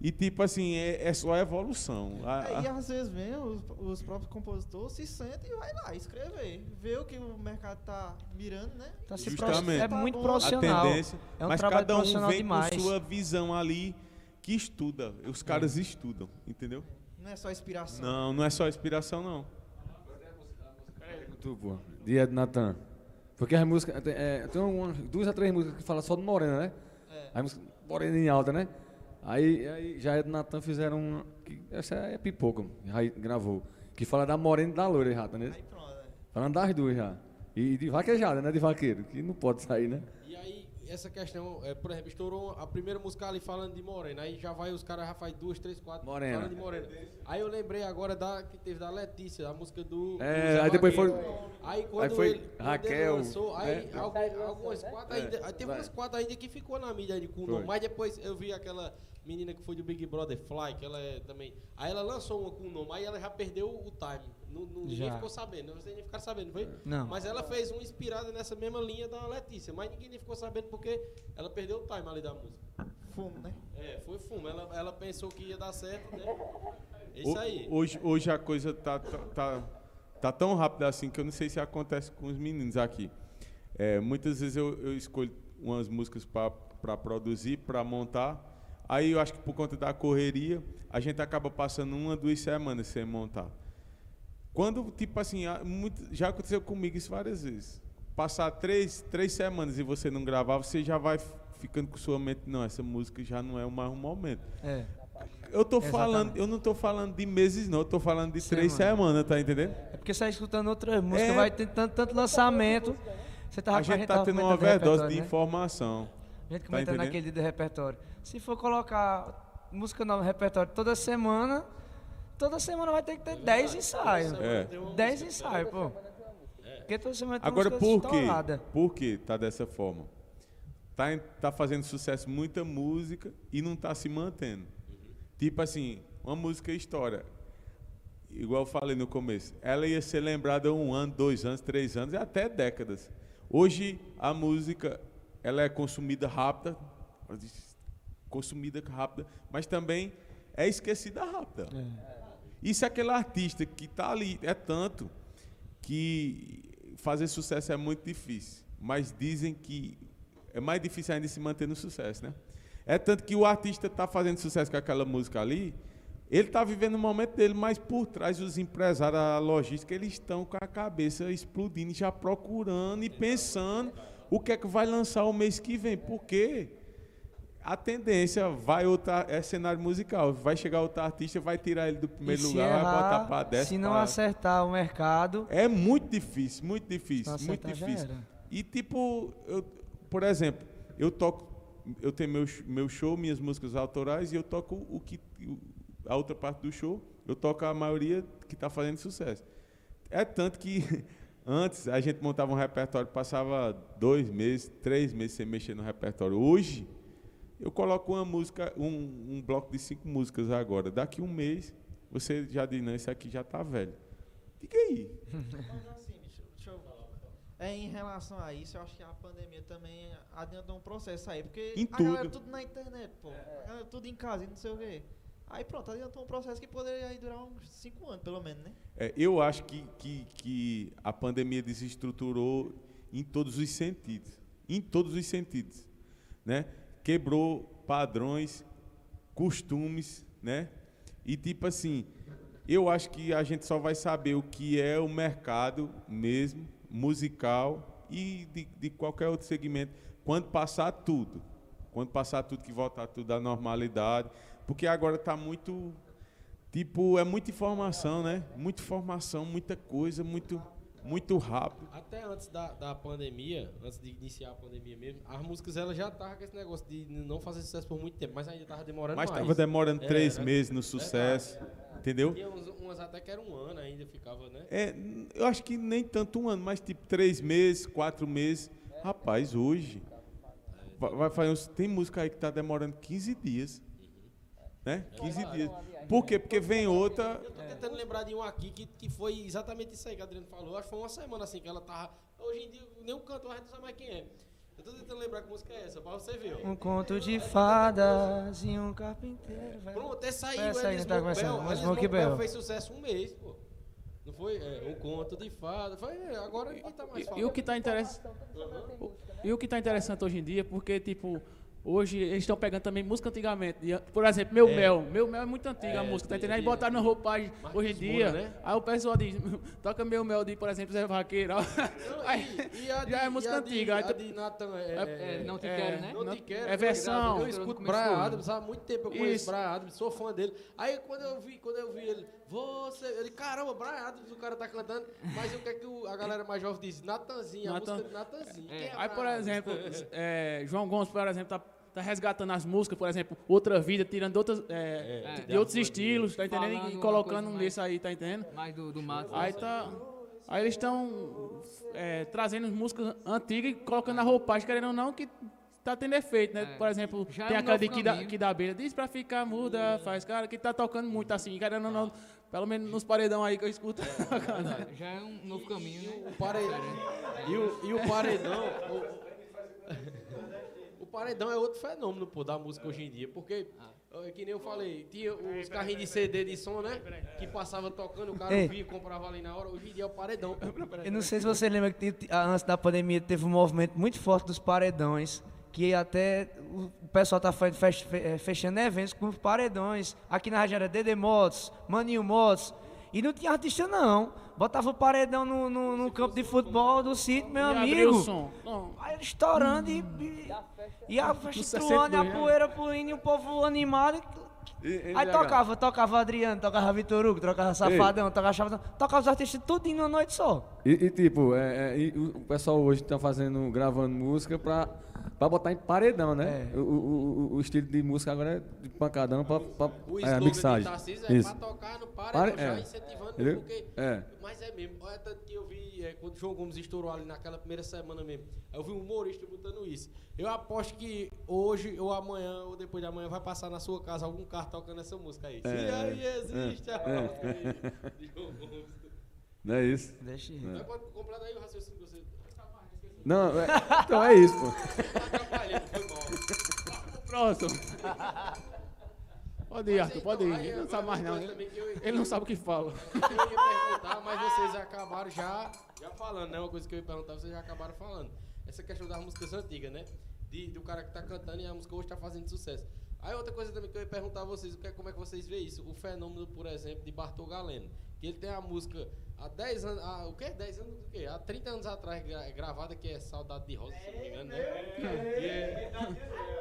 E tipo assim, é, é só evolução. A- É, e a- às vezes mesmo os, os próprios compositores se sentem e vai lá escrever. Vê o que o mercado tá mirando, né? Tá se Justamente. É muito bom. a profissional. tendência, é um mas cada um profissional vem demais. com sua visão ali que estuda. Os caras estudam, entendeu? Não é só inspiração. Não, não é só inspiração não. Tu, pô. De Ed Natan. Porque as músicas. Tem, é, tem umas duas a três músicas que falam só de Morena, né? É. Morena em alta, né? Aí, aí já Ed Natan fizeram uma. Que, essa é pipoca, aí gravou. Que fala da Morena e da loira, já, tá né? Aí pronto, é. Falando das duas já. E de vaquejada, né? De vaqueiro, que não pode sair, né? Essa questão, é, por exemplo, estourou a primeira música ali falando de Morena. Aí já vai, os caras já faz duas, três, quatro Morena. falando de Morena. Aí eu lembrei agora da que teve da Letícia, a música do. É, do aí depois foi- Aí quando aí foi ele, quando Raquel, ele lançou, aí né? algum- algumas quatro ainda. Aí teve vai. umas quatro ainda que ficou na mídia aí com o nome. Mas depois eu vi aquela menina que foi do Big Brother Fly, que ela é também. Aí ela lançou uma com o nome, aí ela já perdeu o time. Não, não- ninguém ficou sabendo, né? vocês nem ficaram sabendo, foi? Não. Mas ela fez uma inspirada nessa mesma linha da Letícia, mas ninguém nem ficou sabendo porque ela perdeu o time ali da música. Fumo, né? É, foi fumo. Ela, ela pensou que ia dar certo, né? É isso aí. Hoje, hoje a coisa tá, tá, tá, tá tão rápida assim que eu não sei se acontece com os meninos aqui. É, muitas vezes eu, eu escolho umas músicas para produzir, para montar. Aí eu acho que por conta da correria, a gente acaba passando uma, duas semanas sem montar. Quando, tipo assim, muito- já aconteceu comigo isso várias vezes. Passar três, três semanas e você não gravar, você já vai ficando com sua mente, não, essa música já não é mais um momento. É. Eu tô Exatamente. falando, eu não tô falando de meses, não, eu tô falando de três Semana. semanas, tá entendendo? É porque você tá escutando outra música, É. vai ter tanto, tanto lançamento. Você tava, A gente tá tava tendo uma overdose de né? informação. A gente Tá comentando entendendo? naquele dia do repertório. Se for colocar música nova no repertório toda semana, toda semana vai ter que ter 10 ensaios. É. 10 ensaios, pô. Porque toda semana tem Agora, música por quê? estourada. Por que tá dessa forma? tá, tá fazendo sucesso muita música e não tá se mantendo. Tipo assim, uma música história. Igual eu falei no começo, ela ia ser lembrada um ano, dois anos, três anos e até décadas. Hoje a música ela é consumida rápida, consumida rápida, mas também é esquecida rápida. Isso é aquele artista que está ali, é tanto que fazer sucesso é muito difícil, mas dizem que é mais difícil ainda se manter no sucesso, né? É tanto que o artista está fazendo sucesso com aquela música ali, ele está vivendo o momento dele, mas por trás os empresários, a logística, eles estão com a cabeça explodindo, já procurando e pensando o que é que vai lançar o mês que vem, porque a tendência vai outra é cenário musical, vai chegar outro artista, vai tirar ele do primeiro lugar, vai botar errar, para décimo. se não pra- acertar o mercado, é muito difícil, muito difícil, muito difícil. E tipo, eu, por exemplo, eu toco, eu tenho meu, meu show, minhas músicas autorais e eu toco o que a outra parte do show, eu toco a maioria que está fazendo sucesso. É tanto que antes a gente montava um repertório, passava dois meses, três meses sem mexer no repertório. Hoje eu coloco uma música, um, um bloco de cinco músicas agora. Daqui um mês você já diz, não, esse aqui já está velho. Diga aí. Mas assim, deixa, eu- deixa eu. É, em relação a isso, eu acho que a pandemia também adiantou um processo aí. Porque Em a galera tudo. tudo na internet, pô. A galera tudo em casa e não sei o quê. Aí pronto, adiantou um processo que poderia durar uns 5 anos, pelo menos, né? É, eu acho que, que, que a pandemia desestruturou em todos os sentidos. Em todos os sentidos. Né? Quebrou padrões, costumes, né? E tipo assim, eu acho que a gente só vai saber o que é o mercado mesmo, musical e de, de qualquer outro segmento, quando passar tudo. Quando passar tudo, que voltar tudo à normalidade. Porque agora está muito Tipo, é muita informação, né? Muita informação, muita coisa, muito, muito rápido. Até antes da, da pandemia, antes de iniciar a pandemia mesmo, as músicas elas já estavam com esse negócio de não fazer sucesso por muito tempo, mas ainda estava demorando Mas mais. estava demorando É, três né? meses no sucesso, entendeu? Tinha uns, umas até que era um ano ainda, ficava, né? É, eu acho que nem tanto um ano, mas tipo três meses, quatro meses. Rapaz, hoje. Vai, vai fazer uns- tem música aí que tá demorando 15 dias. Né? 15 dias. Por quê? Porque vem outra. Eu tô tentando lembrar de um aqui que, que foi exatamente isso aí que a Adriano falou. Acho que foi uma semana assim que ela tava. Hoje em dia, nem o cantor a gente não sabe mais quem é. Eu tô tentando lembrar que música é essa, pra você ver. ó. um conto de fadas e um carpinteiro. velho. Pronto, até saiu. Essa aí, Alice tá começando, Monkey Monkbell Bell. fez sucesso um mês, pô. Não foi? É, um conto de fada. Foi, é, agora tá mais E, falando. e o que tá interessante. E o que tá interessante hoje em dia, porque, tipo, hoje eles estão pegando também música antigamente. Por exemplo, Meu É. Mel. Meu Mel é muito antiga É, a música, tá de- entendendo? Aí de- botaram na roupagem Marcos hoje em Moura, dia. né? Aí o pessoal diz, toca Meu Mel de, por exemplo, Zé Vaqueiro. Aí, e, e a de, já é música e a de- antiga, aí A de Nathan é, É, é, não te é, quero, né? Não Não- te quero. é tá versão. Eu escuto Brian. Adams há muito tempo. Eu conheço Isso. Brian Adams, sou fã dele. Aí quando eu vi, quando eu vi ele, você. Ele, caramba, Brian Adams, o cara tá cantando. Mas o que é que o- a galera mais jovem diz? Natanzinho, a Nathan- música de é Aí, por exemplo, é, João Gomes, por exemplo, tá, tá resgatando as músicas, por exemplo, Outra Vida, tirando outras, é, É, de, de outros estilos, tá entendendo? E colocando um desse aí, tá entendendo? Mais do, do mato. Aí tá. Aí eles estão é, trazendo músicas antigas e colocando a roupagem, querendo ou não, que tá tendo efeito, né? É. Por exemplo, Já tem é um aquela de que da, caminho. que da abelha, diz pra ficar muda, faz, cara, que tá tocando muito assim, querendo ou não, pelo menos nos paredão aí que eu escuto. Já é um novo caminho, né? O paredão. E o, e o paredão. O paredão é outro fenômeno, pô, da música hoje em dia. Porque, é que nem eu falei, tinha os carrinhos de CD de som, né? Que passava tocando, o cara ouvia e comprava ali na hora. Hoje em dia é o paredão. Eu não sei se você lembra que ah, antes da pandemia teve um movimento muito forte dos paredões, que até o pessoal tá fe- eh, fechando eventos com os paredões. Aqui na região era Dede Motos, Maninho Motos. E não tinha artista não. Botava o paredão no, no- no campo de futebol do sítio, meu E amigo. Aí ele estourando e, e, e a festa e a 62, né? poeira puluindo, e o povo animado. Aí tocava, tocava Adriano, tocava Vitor Hugo, tocava Safadão, tocava Chapadão, tocava os artistas tudo em uma noite só. E, e, tipo, é, é, e o o pessoal hoje tá fazendo, gravando música pra pra botar em paredão, né? É. O, o, o- estilo de música agora é de pancadão pra, pra O é, de mixagem. Tarcísio é Isso. pra tocar no Pare- paredão, já é. incentivando, Entendeu? porque... É. Mas é mesmo, olha tanto que eu vi, é, quando o João Gomes estourou ali naquela primeira semana mesmo, eu vi um humorista botando isso. Eu aposto que hoje, ou amanhã, ou depois de amanhã, vai passar na sua casa algum carro tocando essa música aí. Se É, aí existe a é. de João Gomes. Não é isso? Deixa ir. Mas pode comprar daí o raciocínio que você... Não, é, então é isso, pô. Próximo. Pode ir, Mas Arthur, então, pode ir. aí Ele não sabe mais não. Ele não sabe o que fala. Eu ia perguntar, mas vocês acabaram já, já falando, né? Uma coisa que eu ia perguntar, vocês já acabaram falando. Essa questão das músicas antigas, né? De, do cara que tá cantando e a música hoje tá fazendo sucesso. Aí outra coisa também que eu ia perguntar a vocês, o que é- como é que vocês veem isso? O fenômeno, por exemplo, de Bartol Galeno. Que ele tem a música há 10 anos, há, o quê? 10 anos do quê? Há 30 anos atrás gra- gravada, que é Saudade de Rosa, se não me engano, né? É-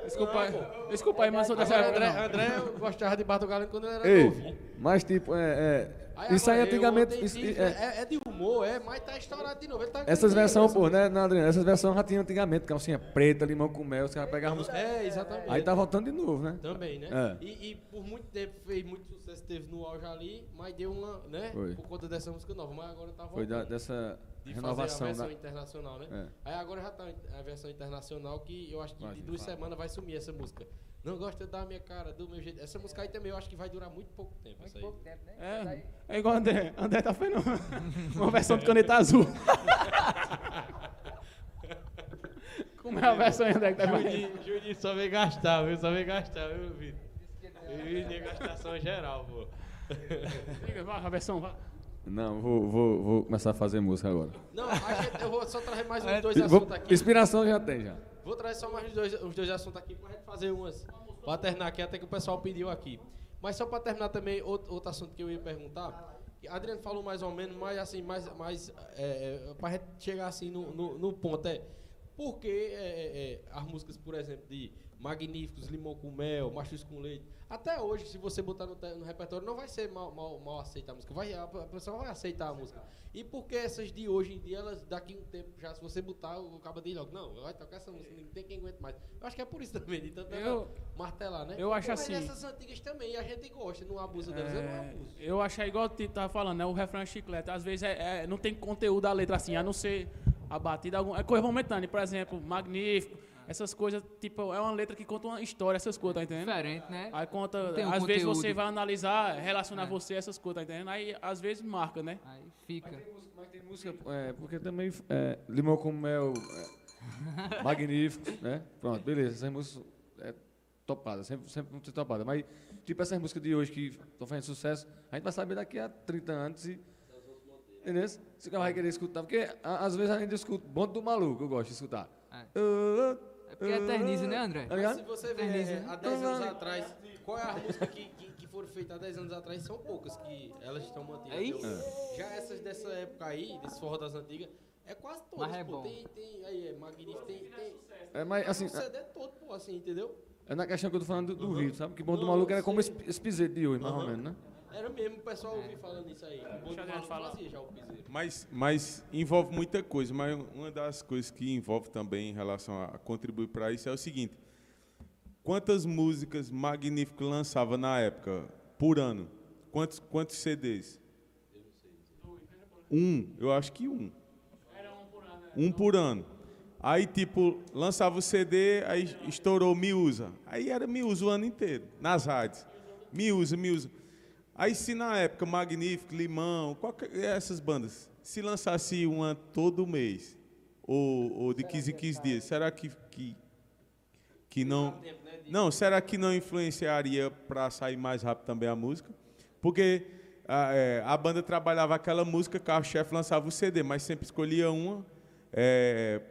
Desculpa aí, desculpa aí, mas sou dessa André. André gostava de Bartol Galeno quando ele era Ei, novinho. mas tipo, é, é, Aí isso aí antigamente. isso- tive- é, é, é de humor, é, mas tá estourado de novo. Tá essas versões, pô, né, né, Adriano? Essas versões já tinha antigamente, calcinha preta, limão com mel, os caras pegavam música. É, exatamente. Aí tá voltando de novo, né? Também, né? É. E, e por muito tempo fez muito sucesso, teve no auge ali, mas deu uma, né? Foi. Por conta dessa música nova, mas agora tá voltando. Foi da- dessa de renovação fazer a versão da. internacional, né? É. Aí agora já tá a versão internacional que eu acho que Vai, de duas semanas vai sumir essa música. Não gosta da minha cara, do meu jeito. Essa música aí também eu acho que vai durar muito pouco tempo. Muito aí. pouco tempo, né? É, é igual o André. André tá fazendo uma versão de caneta azul. Como é a versão, André, que tá fazendo? Juninho, Juninho só vem gastar, viu? Só vem gastar, viu, Vitor? Juninho é gastação geral, pô. Diga, vai, a versão, vai. Não, vou, vou, vou começar a fazer música agora. Não, a gente, eu vou só trazer mais uns dois Vou- assuntos aqui. inspiração já tem já. Vou trazer só mais dois, uns dois assuntos aqui gente fazer umas. Pra terminar aqui, até que o pessoal pediu aqui. Mas só pra terminar também, outro, outro assunto que eu ia perguntar. Adriano falou mais ou menos, mas assim, mais, mais é, é, gente chegar assim no, no, no ponto, é. Por que é, é, é, as músicas, por exemplo, de Magníficos, Limão com Mel, Machos com Leite, até hoje, se você botar no, no repertório, não vai ser mal, mal, mal aceita a música. Vai, a, a pessoa vai aceitar a música. E por que essas de hoje em dia, elas daqui um tempo, já se você botar, o cabo diz logo, não, vai tocar essa música, não tem quem aguente mais. Eu acho que é por isso também, de tanto Eu- martelar, né? eu acho Mas assim- essas antigas também, a gente gosta, não abusa delas, eu não É, abuso. eu achei igual o Tito tava falando, né? O refrão é chiclete. Às vezes é, é- não tem conteúdo da letra assim, a não ser a batida. Algum, é coisa momentânea, por exemplo, magnífico. Essas coisas, tipo, é uma letra que conta uma história, essas coisas, tá entendendo? Diferente, né? Aí conta, tem um às vezes você conteúdo. vai analisar, relacionar É. você a essas coisas, tá entendendo? Aí às vezes marca, né? Aí fica. Mas tem música, é, porque também é, limão com mel, é, magnífico, né? Pronto, beleza, essas músicas é topada, sempre, sempre vão ser topada. Mas, tipo, essas músicas de hoje que estão fazendo sucesso, a gente vai saber daqui a 30 anos e. Entendeu? Se o cara vai querer escutar, porque às vezes a gente escuta Bonde do Maluco, eu gosto de escutar. É. Ah, É porque eterniza, né, André? Mas se você ver é, né? há 10 anos atrás, qual é a música que, que, que foram feitas há 10 anos atrás? São poucas que elas estão mantidas. É isso? Já essas dessa época aí, desse forró das antigas, é quase todas, Mas é pô. bom. Tem, tem, aí é magnífico, tem, tem, É, mas assim, o CD todo, pô, assim, entendeu? é na questão que eu tô falando do, do ritmo, sabe? Que Bonde do Maluco era como esse, esse piseiro de hoje, mais ou Aham. menos, né? Era mesmo, o pessoal ouvia falando isso aí. O Bom Deixa a gente Maluco falar. fazia já o piseiro. Mas, mas envolve muita coisa. Mas uma das coisas que envolve também em relação a contribuir para isso é o seguinte: quantas músicas magníficas lançava na época por ano? Quantos, quantos CDs? Um, eu acho que um. Um por ano. Aí, tipo, lançava o CD, aí estourou Miúza. Aí era Miúza o ano inteiro, nas rádios. Miúza, Miúza. Aí, se na época Magnífico, Limão, qualquer, essas bandas, se lançasse uma todo mês, ou, ou de 15 em 15 dias, será que, que, que não. Não, será que não influenciaria para sair mais rápido também a música? Porque a, é, a banda trabalhava aquela música, carro-chefe lançava o CD, mas sempre escolhia uma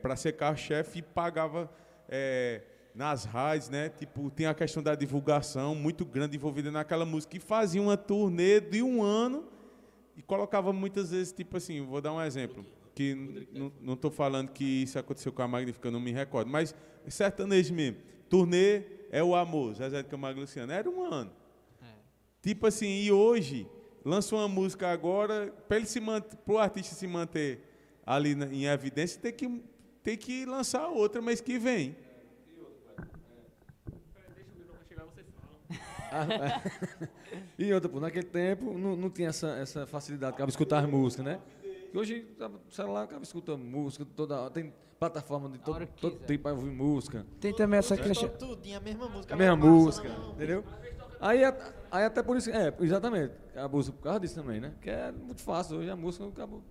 para ser carro-chefe e pagava é, nas rádios, né? Tipo, tem a questão da divulgação muito grande envolvida naquela música. E fazia uma turnê de um ano e colocava muitas vezes, tipo assim, vou dar um exemplo, que não estou falando que isso aconteceu com a Magnífica, eu não me recordo, mas sertanejo mesmo. Turnê é o amor, Zezé de Camargo e Luciano. Era um ano. Tipo assim, e hoje, lança uma música agora, para ele se manter, pro artista se manter ali na- em evidência, tem que, tem que lançar outra mês que vem. Ah, é. E outra, pô, naquele tempo não, não tinha essa, essa facilidade de escutar as músicas, né? E hoje, o celular, acaba escuta música toda hora. Tem plataforma de todo, todo tipo para ouvir música. Tem também essa questão. tudinho, a mesma música. A mesma música, mão. entendeu? Aí, a- aí até por isso, é, exatamente, abuso por causa disso também, né? Que é muito fácil, hoje a música acabou.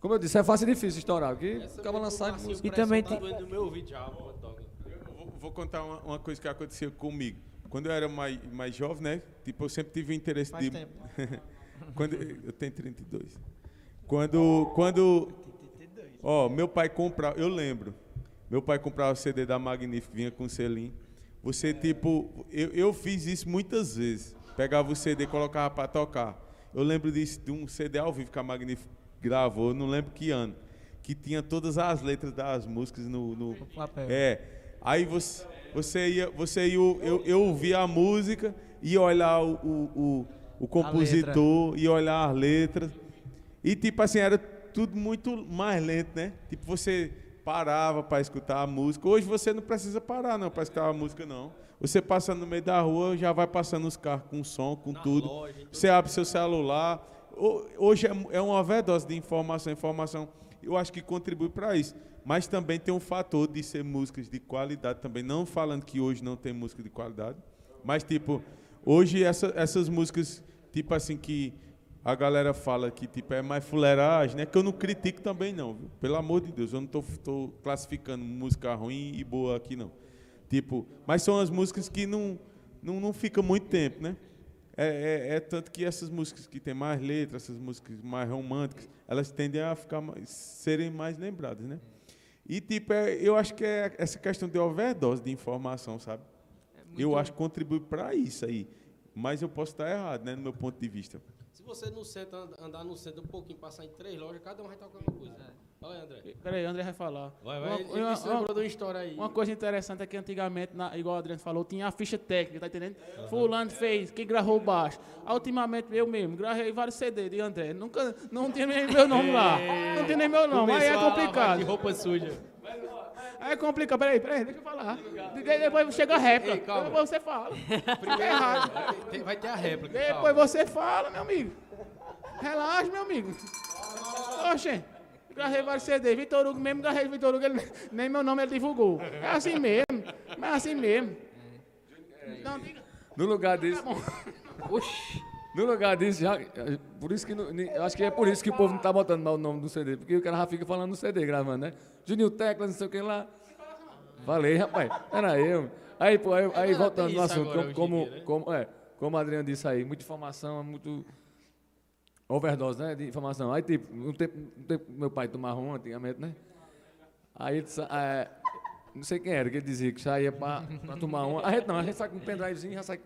Como eu disse, é fácil e difícil estourar, porque acaba lançar de música. E também tá tem- vou, vou contar uma, uma coisa que aconteceu comigo. Quando eu era mais, mais jovem, né? Tipo, eu sempre tive o interesse Faz de. tempo. quando, eu tenho 32. Quando. quando ó, meu pai comprava. Eu lembro. Meu pai comprava o CD da Magnífico, vinha com selim. Você, tipo. Eu, eu fiz isso muitas vezes. Pegava o CD e colocava para tocar. Eu lembro disso, de um CD ao vivo que a Magnífico gravou, não lembro que ano. Que tinha todas as letras das músicas no, no, papel. é. Aí você, você ia, você ia, eu, eu ouvia a música, ia olhar o, o, o, compositor, ia olhar as letras. E tipo assim, era tudo muito mais lento, né? Tipo, você parava para escutar a música. Hoje você não precisa parar, não, para escutar a música, não. Você passa no meio da rua, já vai passando os carros com som, com tudo. loja, Você abre seu celular. Ho- Hoje é, é uma overdose de informação. Informação, eu acho que contribui para isso. Mas também tem um fator de ser músicas de qualidade também. Não falando que hoje não tem música de qualidade. Mas, tipo, hoje essa- essas músicas, tipo assim, que a galera fala que tipo, é mais fuleiragem, né? Que eu não critico também, não. Viu? Pelo amor de Deus, eu não tô classificando música ruim e boa aqui, não. Tipo, mas são as músicas que não, não, não ficam muito tempo, né? É, é- é tanto que essas músicas que têm mais letras, essas músicas mais românticas, elas tendem a ficar mais, serem mais lembradas, né? E tipo, é- eu acho que é essa questão de overdose de informação, sabe? Eu acho que contribui para isso aí. Mas eu posso estar errado, né, no meu ponto de vista. Se você no centro, and- andar no centro um pouquinho, passar em três lojas, cada um vai tocar uma coisa. Fala aí, André. Peraí, André vai falar. Vai, vai. Uma- Ele, uma- se lembrou de uma história aí. Uma coisa interessante é que antigamente, na- igual o Adriano falou, tinha a ficha técnica, tá entendendo? Fulano fez, quem gravou baixo. Ultimamente eu mesmo, gravei vários CD de André. Nunca, não tinha nem meu nome lá. Não tinha nem meu nome, aí é Começou a lavar complicado. De roupa suja. Aí é complicado, peraí, peraí, deixa eu falar. De- Depois chega a réplica, Ei, calma. depois você fala. Primeiro, errado. vai ter- a réplica. Depois calma. você fala, meu amigo. Relaxa, meu amigo. Oxe, gravei vários CD. Vitor Hugo mesmo, gravei Vitor Hugo, ele, nem meu nome ele divulgou. É assim mesmo, mas é assim mesmo. Não, diga. No lugar disso, Oxi. no lugar disso, já, por isso que, acho que é por isso que o povo não tá botando mal o nome do CD, porque o cara já fica falando no CD, gravando, né? Juninho Teclas, não sei o que lá. Falei, rapaz, era eu. Aí, pô, aí, aí voltando no assunto, como, como, né? como, é, como o Adriano disse aí, muita informação, muito overdose, né, de informação. Aí, tipo, um tempo, tempo meu pai tomava um antigamente, né? Aí é, não sei quem era, que ele dizia que saía pra tomar uma. A gente não, a gente sai com um pendrivezinho, já sai.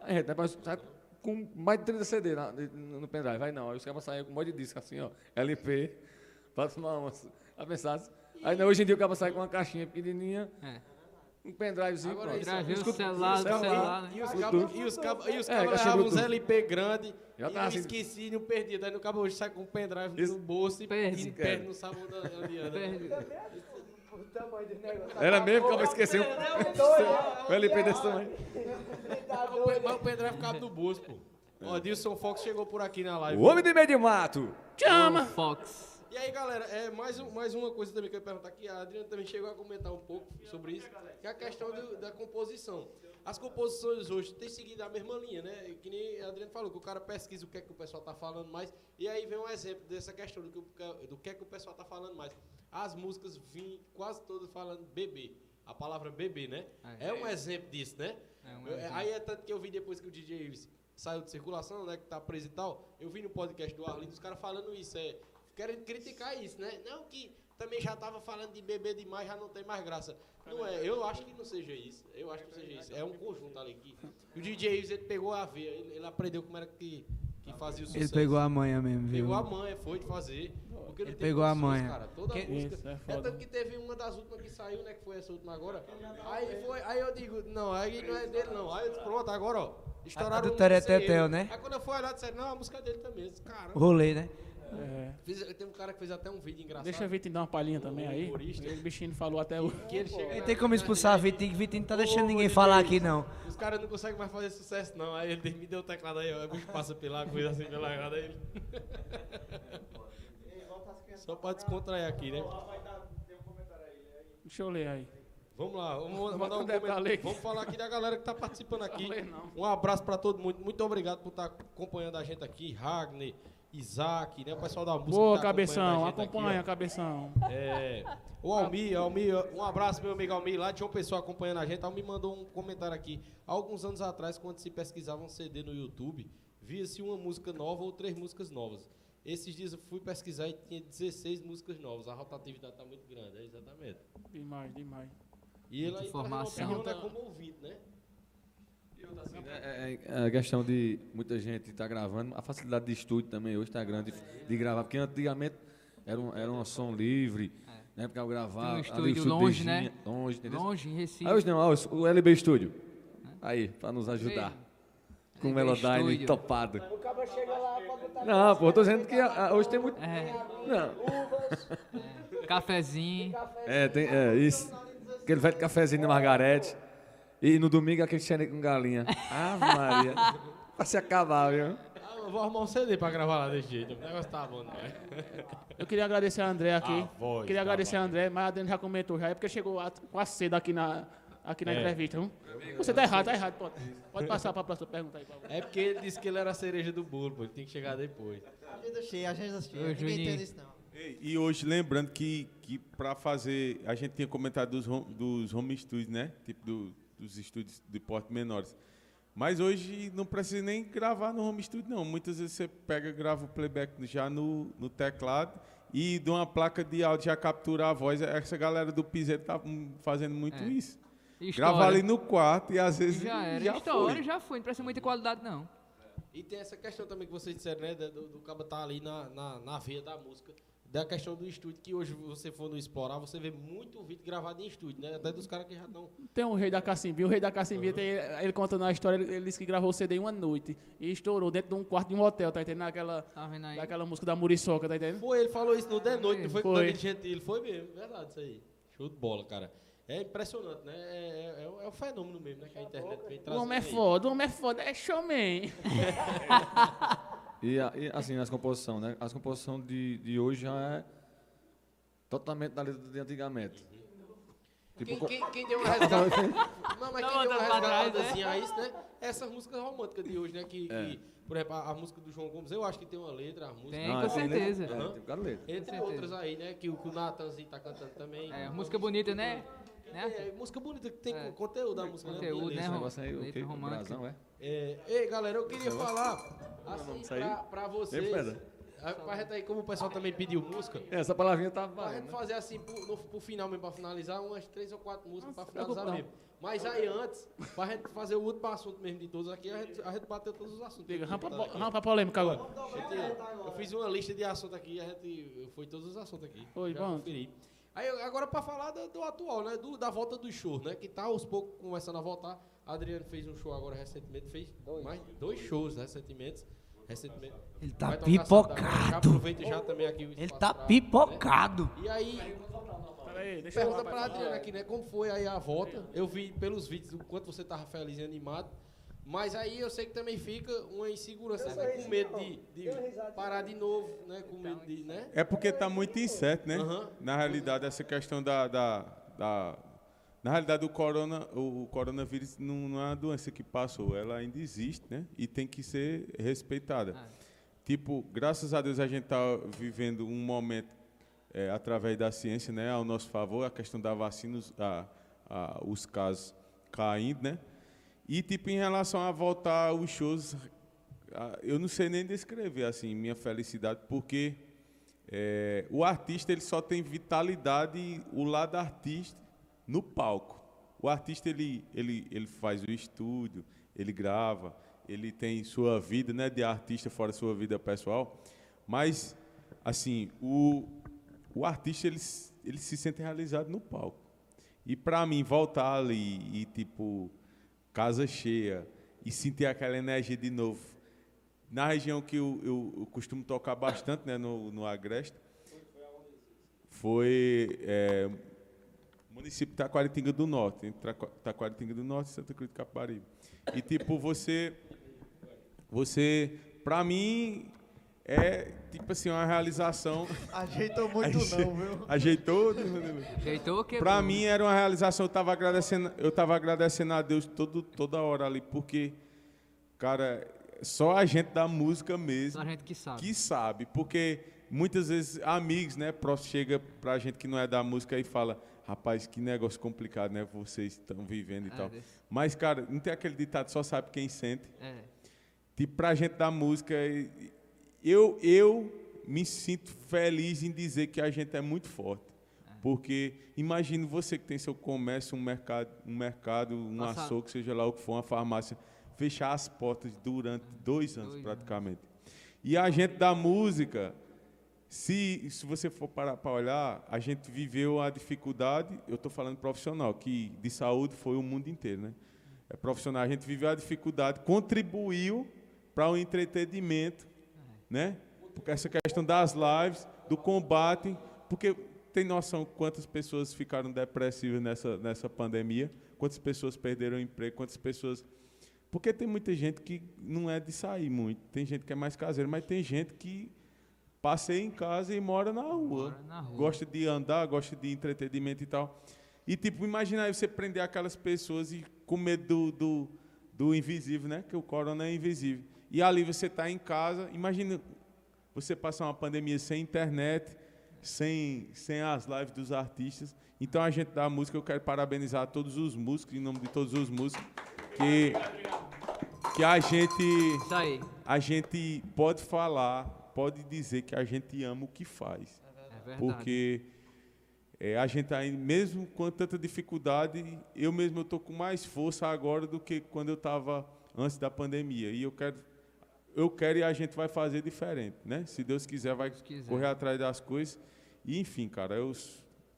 A gente, né, sai com mais de 30 CD na- no, pendrive. Aí não, aí os caras saíam com um monte de disco assim, ó, LP, pra tomar uma. A pensar, aí não, hoje em dia o cara sai com uma caixinha pequenininha, É. um pendrivezinho, Agora pronto. Gravei o celular do celular. celular, né? E os cabos e os cabos e os É, cabos levavam uns. LP grande Já e tá eu assim. esqueci não perdi. Daí no cabo hoje sai com um pendrive Isso. no bolso e Perde. e perde no sabor da Eliana. Perde. O tamanho do negócio. Era mesmo que eu esqueci o LP desse tamanho. Mas o o pendrive cabe no bolso, pô. Ó, Dilson Fox chegou por aqui na live. O homem de meio de mato. Chama! Fox. E aí, galera, é, mais, um- mais uma coisa também que eu ia perguntar aqui. A Adriana também chegou a comentar um pouco sobre isso, que é a questão do- da composição. As composições hoje têm seguido a mesma linha, né? Que nem a Adriana falou, que o cara pesquisa o que é que o pessoal tá falando mais. E aí vem um exemplo dessa questão do que, o- do que é que o pessoal tá falando mais. As músicas vêm quase todas falando bebê. A palavra bebê, né? É. É um exemplo disso, né? É um exemplo. Aí é tanto que eu vi depois que o DJ Ives saiu de circulação, né? Que tá preso e tal. Eu vi no podcast do Arlindo os caras falando isso. É, querem criticar isso, né? Não que também já tava falando de beber demais, já não tem mais graça. Não é, eu acho que não seja isso. Eu acho que não seja isso. É um conjunto ali que. O DJ Ives ele pegou a veia, ele, ele aprendeu como era que, que fazia o sucesso. Ele pegou a manha mesmo, viu? Pegou a manha, foi de fazer. Porque Ele pegou a manha. Cara. Toda Que- música. Isso, é É, tanto que teve uma das últimas que saiu, né? Que foi essa última agora. Aí, foi, aí eu digo, não, aí não é dele não. Aí eu disse, pronto, agora, ó. Estouraram A do um Teretetel, ele. né? Aí quando eu fui olhar, disseram, não, a música dele também. Disse, Caramba. rolê, né? É. Fiz- tem um cara que fez até um vídeo engraçado. Deixa a Vitinho dar uma palhinha também aí. humorista. Ele, bichinho falou até o. Que ele chega Não tem como expulsar a Vitinho, que Vitinho não tá deixando ninguém falar aqui, não. Os caras não conseguem mais fazer sucesso, não. Aí ele me deu o teclado aí, ó. O bicho passa pela coisa assim, pela errada aí. Só pra descontrair aqui, né? Deixa eu ler aí. Vamos lá, vamos mandar um comentário. aí. Vamos falar aqui da galera que tá participando aqui. Um abraço pra todo mundo. Muito obrigado por estar acompanhando a gente aqui. Ragner, Isaac, né? O pessoal da música. Boa, tá cabeção. a gente aqui. Acompanha, cabeção. É, o Almir, Almir, um abraço, meu amigo Almir, lá de João Pessoa acompanhando a gente. Almir mandou um comentário aqui. Há alguns anos atrás, quando se pesquisava um CD no YouTube, via-se uma música nova ou três músicas novas. Esses dias eu fui pesquisar e tinha 16 músicas novas. A rotatividade está muito grande, é exatamente. Demais, demais. E ele aí informação. opinião, né, como ouvinte, né? É, é, é a questão de muita gente estar gravando, a facilidade de estúdio também hoje está grande de, de gravar, porque antigamente era um, era um som livre, né? Porque eu gravava. Um estúdio estúdio longe, Beijinha, né? Longe, entendeu? Longe, em Recife. Aí hoje não, ó, o LB Studio. Aí, para nos ajudar. Com o LB Melodyne Studio. topado. O cara chega lá, pode botar Não, pô, eu tô dizendo que ah, hoje tem muito. É, Não. uvas, cafezinho. É, tem, é, isso. Aquele velho cafezinho de Margarete. E no domingo aquele xereque com galinha. Ave Maria. Pra se acabar, viu? Ah, eu vou arrumar um CD pra gravar lá desse jeito. O negócio tá bom, né? Eu queria agradecer a André aqui. A voz queria agradecer a André, mas a Adriana já comentou já. É porque chegou a- com a seda aqui na, aqui na É. entrevista. Viu? Você tá errado, tá errado. Pode, pode passar pra próxima pergunta aí. Por favor. É porque ele disse que ele era a cereja do bolo, pô. Ele tem que chegar depois. Agenda cheia, agenda cheia. Ninguém entende isso, não. E, e hoje, lembrando que, que para fazer. A gente tinha comentado dos home, dos home studios, né? Tipo do- dos estúdios de porte menores. Mas hoje não precisa nem gravar no home studio, não. Muitas vezes você pega, grava o playback já no, no teclado e de uma placa de áudio já captura a voz. Essa galera do piseiro tá fazendo muito É. isso. História. Grava ali no quarto e às vezes Já era. já História, foi. já foi. Não precisa muita qualidade, não. E tem essa questão também que vocês disseram, né? Do, do cabo tá ali na, na, na veia da música. Da questão do estúdio, que hoje você for no Explorar, você vê muito vídeo gravado em estúdio, né? Até dos caras que já estão. Tem um rei da Cacimbinha. O rei da Cacimbinha, tem, ele contando a história, ele, ele disse que gravou o CD uma noite. E estourou dentro de um quarto de um hotel, tá entendendo? Naquela, Tá vendo aí? daquela música da Muriçoca, tá entendendo? Foi, ele falou isso no The Noite, não foi com o Foi. Gentili. Foi mesmo, verdade isso aí. Show de bola, cara. É impressionante, né? É, é, é um- é um fenômeno mesmo, né? Que a internet vem O trazendo. homem é foda, o homem é foda, é showman. E, a- e, assim, as composições, né? As composições de, de hoje já é totalmente da letra de antigamente. Tipo, Quem, quem, quem deu uma resgatada. Não, mas quem deu uma botando pra trás, resgatadazinha a isso, né? Essas músicas românticas de hoje, né? Que, É. que, por exemplo, a, a música do João Gomes, eu acho que tem uma letra, a música. Tem, Não, com é, tem letra- certeza. É, tem cada letra. Entre outras aí, né? Que, o- que o Natanzinho tá cantando também. É, música bonita, né? Né? É, música bonita, que tem É. conteúdo da música, Conteúdo, né? né, Esse aí, letra romântica. brasão, é? É, ei, galera, eu queria falar assim, Isso aí? pra, pra vocês. Ei, Pedro. Pra gente aí, como o pessoal também pediu música, Essa palavrinha tá pra valendo, gente né? fazer assim, pro, no, pro final mesmo, pra finalizar, umas três ou quatro músicas pra se finalizar mesmo. Mas aí antes, pra gente fazer o último assunto mesmo de todos aqui, a gente, a gente bateu todos os assuntos. Diga, rampa, Tá rampa polêmica agora. Eu fiz uma lista de assuntos aqui, a gente foi todos os assuntos aqui. Foi, bom. conferi. Aí eu- agora pra falar do, do atual, né, do, da volta dos shows, né, que tá aos poucos começando a voltar. A Adriano fez um show agora recentemente, fez mais dois shows recentemente. recentemente. Ele tá Vai pipocado. aproveita já também aqui o Ele tá pra- pipocado. né? E aí, Peraí, deixa eu pergunta rapaz, pra falar. Adriana aqui, né? Como foi aí a volta? Eu vi pelos vídeos o quanto você tava feliz e animado. Mas aí eu sei que também fica uma insegurança, né? Com medo de, de parar de novo, né? Com medo de, né? É porque está muito incerto, né? Aham. Na realidade, essa questão da, da, da- Na realidade, o, corona, o, o coronavírus não, não é uma doença que passou, ela ainda existe, né? E tem que ser respeitada. Ah. Tipo, graças a Deus a gente está vivendo um momento, é, através da ciência, né? Ao nosso favor, a questão da vacina, os, a- a- os casos caindo, né? E, tipo, em relação a voltar aos shows, eu não sei nem descrever, assim, minha felicidade, porque é, o artista ele só tem vitalidade o lado artista no palco. O artista ele, ele, ele faz o estúdio, ele grava, ele tem sua vida né, de artista fora sua vida pessoal, mas assim o, o artista ele, ele se sente realizado no palco. E para mim voltar ali e tipo casa cheia e sentir aquela energia de novo na região que eu, eu, eu costumo tocar bastante, né, no, no Agreste, foi é, município de Taquaritinga do Norte, entre Taquar- Taquaritinga do Norte e Santa Cruz de Caparibe. E tipo, você, você, pra mim, é tipo assim, uma realização. Ajeitou muito Aje- não, viu? Ajeitou? Ajeitou que Pra mim era uma realização, eu tava agradecendo, eu tava agradecendo a Deus todo, toda hora ali, porque, cara, só a gente da música mesmo Só a gente que sabe. que sabe, porque muitas vezes amigos, né, prof chega pra gente que não é da música e fala, rapaz, que negócio complicado, né, vocês estão vivendo e É, tal. desse- Mas, cara, não tem aquele ditado, só sabe quem sente. É. Tipo, pra gente da música, eu, eu me sinto feliz em dizer que a gente é muito forte. Porque imagine você que tem seu comércio, um mercado, um mercado, um açougue, seja lá o que for, uma farmácia, fechar as portas durante dois anos praticamente. E a gente da música, se, se você for parar para olhar, a gente viveu a dificuldade, eu estou falando profissional, que de saúde foi o mundo inteiro, né? É profissional, a gente viveu a dificuldade, contribuiu para o entretenimento, né? Porque essa questão das lives, do combate, porque tem noção quantas pessoas ficaram depressivas nessa, nessa pandemia, quantas pessoas perderam o emprego, quantas pessoas porque tem muita gente que não é de sair muito. Tem gente que é mais caseira, mas tem gente que passeia em casa e mora na rua. Mora na rua. Gosta de andar, gosta de entretenimento e tal. E, tipo, imagina aí você prender aquelas pessoas e com medo do, do, do invisível, né? Que o corona é invisível. E ali você está em casa, imagina você passar uma pandemia sem internet, sem, sem as lives dos artistas. Então, a gente da música, eu quero parabenizar todos os músicos, em nome de todos os músicos, que, que a gente a gente pode falar, pode dizer que a gente ama o que faz. É verdade. Porque é, a gente aí, mesmo com tanta dificuldade, eu mesmo estou com mais força agora do que quando eu estava antes da pandemia. E eu quero, eu quero e a gente vai fazer diferente, né? Se Deus quiser, vai quiser. correr atrás das coisas. E enfim, cara, eu,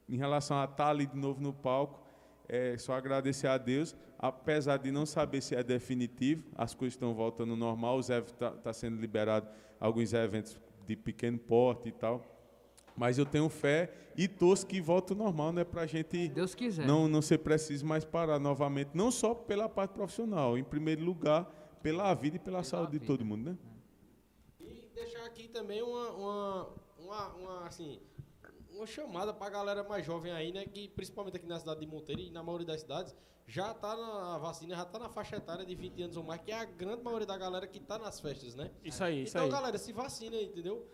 em relação a estar ali de novo no palco, é só agradecer a Deus, apesar de não saber se é definitivo, as coisas estão voltando ao normal, os eventos tá, tá sendo liberado alguns eventos de pequeno porte e tal. Mas eu tenho fé e torço que volte ao normal, né? Pra gente Deus quiser. não, não ser preciso mais parar novamente, não só pela parte profissional, em primeiro lugar, pela vida e pela, saúde de vida. todo mundo, né? E deixar aqui também uma, uma, uma, uma, assim, uma chamada para a galera mais jovem aí, né? Que principalmente aqui na cidade de Monteiro e na maioria das cidades, já tá na vacina, já tá na faixa etária de 20 anos ou mais, que é a grande maioria da galera que tá nas festas, né? Isso aí, isso então, aí. galera, se vacina, entendeu?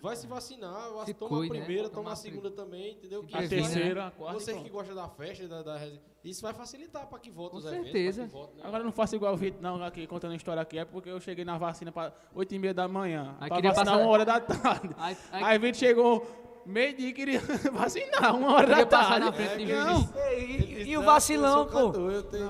Vai se vacinar, Se toma cuide, a né? primeira, Toma toma a segunda também, entendeu? Que A vai- terceira, a quarta. Você e que gosta da festa, da, da isso vai facilitar para que volte Com os eventos, certeza. que volte, né? Agora eu não faço igual o Vitor, não, aqui contando a história aqui, é porque eu cheguei na vacina para 8 e meia da manhã, Aí para vacinar passar- uma hora da tarde. Aí, aí, Aí o Vitor chegou meio-dia e queria vacinar, uma hora da tarde. na frente de Não, juiz. E, e- e o Não, vacilão, pô.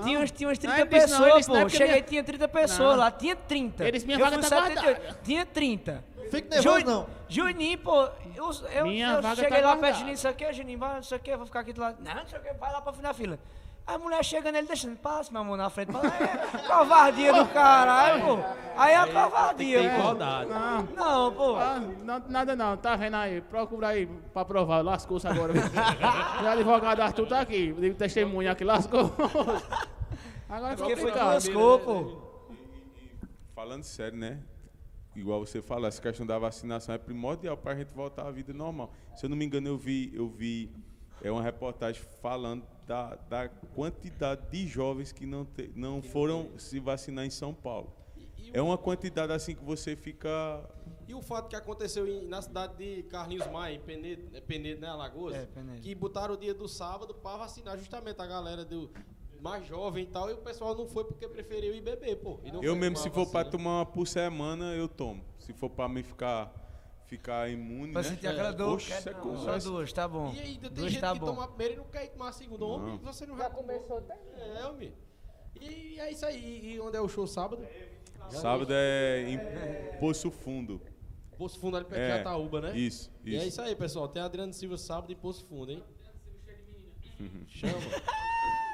Tinha uns, tinha uns Não, 30 ele disse não, ele pessoas, não, é pô. porque Cheguei, minha- tinha 30 pessoas Não. lá. Tinha 30. Ele disse, minha eu vaga fui tá 78. Tinha 30. Fique nervoso, Juni- não. Juninho, pô, eu, eu, Minha eu vaga cheguei tá lá perto de guardada. Juninho, isso aqui, Juninho, vai, não sei o que, vou ficar aqui do lado. Não, não sei o que, vai lá pra fim da fila. A mulher chega nele, deixando, passa minha mão na frente. Fala, é, covardia do caralho, pô. Aí é covardia, Tem pô. igualdade. não. Não, pô. Ah, não, nada não, tá vendo aí? Procura aí pra provar, lascou-se agora. o advogado Arthur tá aqui, o testemunha aqui, lascou. Agora é Porque foi que complicado. lascou, pô. Falando sério, né? Igual você fala, essa questão da vacinação é primordial para a gente voltar à vida normal. Se eu não me engano, eu vi, eu vi é uma reportagem falando da, da quantidade de jovens que não, te, não foram se vacinar em São Paulo. E, e É uma quantidade assim que você fica. E o fato que aconteceu em- na cidade de Carlinhos Maia, em Penedo, é Penedo, né, Alagoas? É, Penedo. Que botaram o dia do sábado para vacinar justamente a galera do mais jovem e tal, e o pessoal não foi porque preferiu ir beber, pô. e não Eu mesmo, se for para vacina. tomar uma por semana, eu tomo. Se for para mim ficar, ficar imune, Pra né? sentir aquela dor. Oxe, quer- isso é não, coisa- só duas, tá bom. E ainda tem Duas gente tá que bom. toma a primeira e não quer ir tomar a segunda. Homem, Não. você não Já vai começou até. É, homem. E é isso aí. E onde é o show sábado? Sábado é em Poço Fundo. Poço Fundo ali perto É, de Jataúba, né? Isso, E é isso. isso aí, pessoal. Tem Adriano Silva sábado e Poço Fundo, hein? Chama.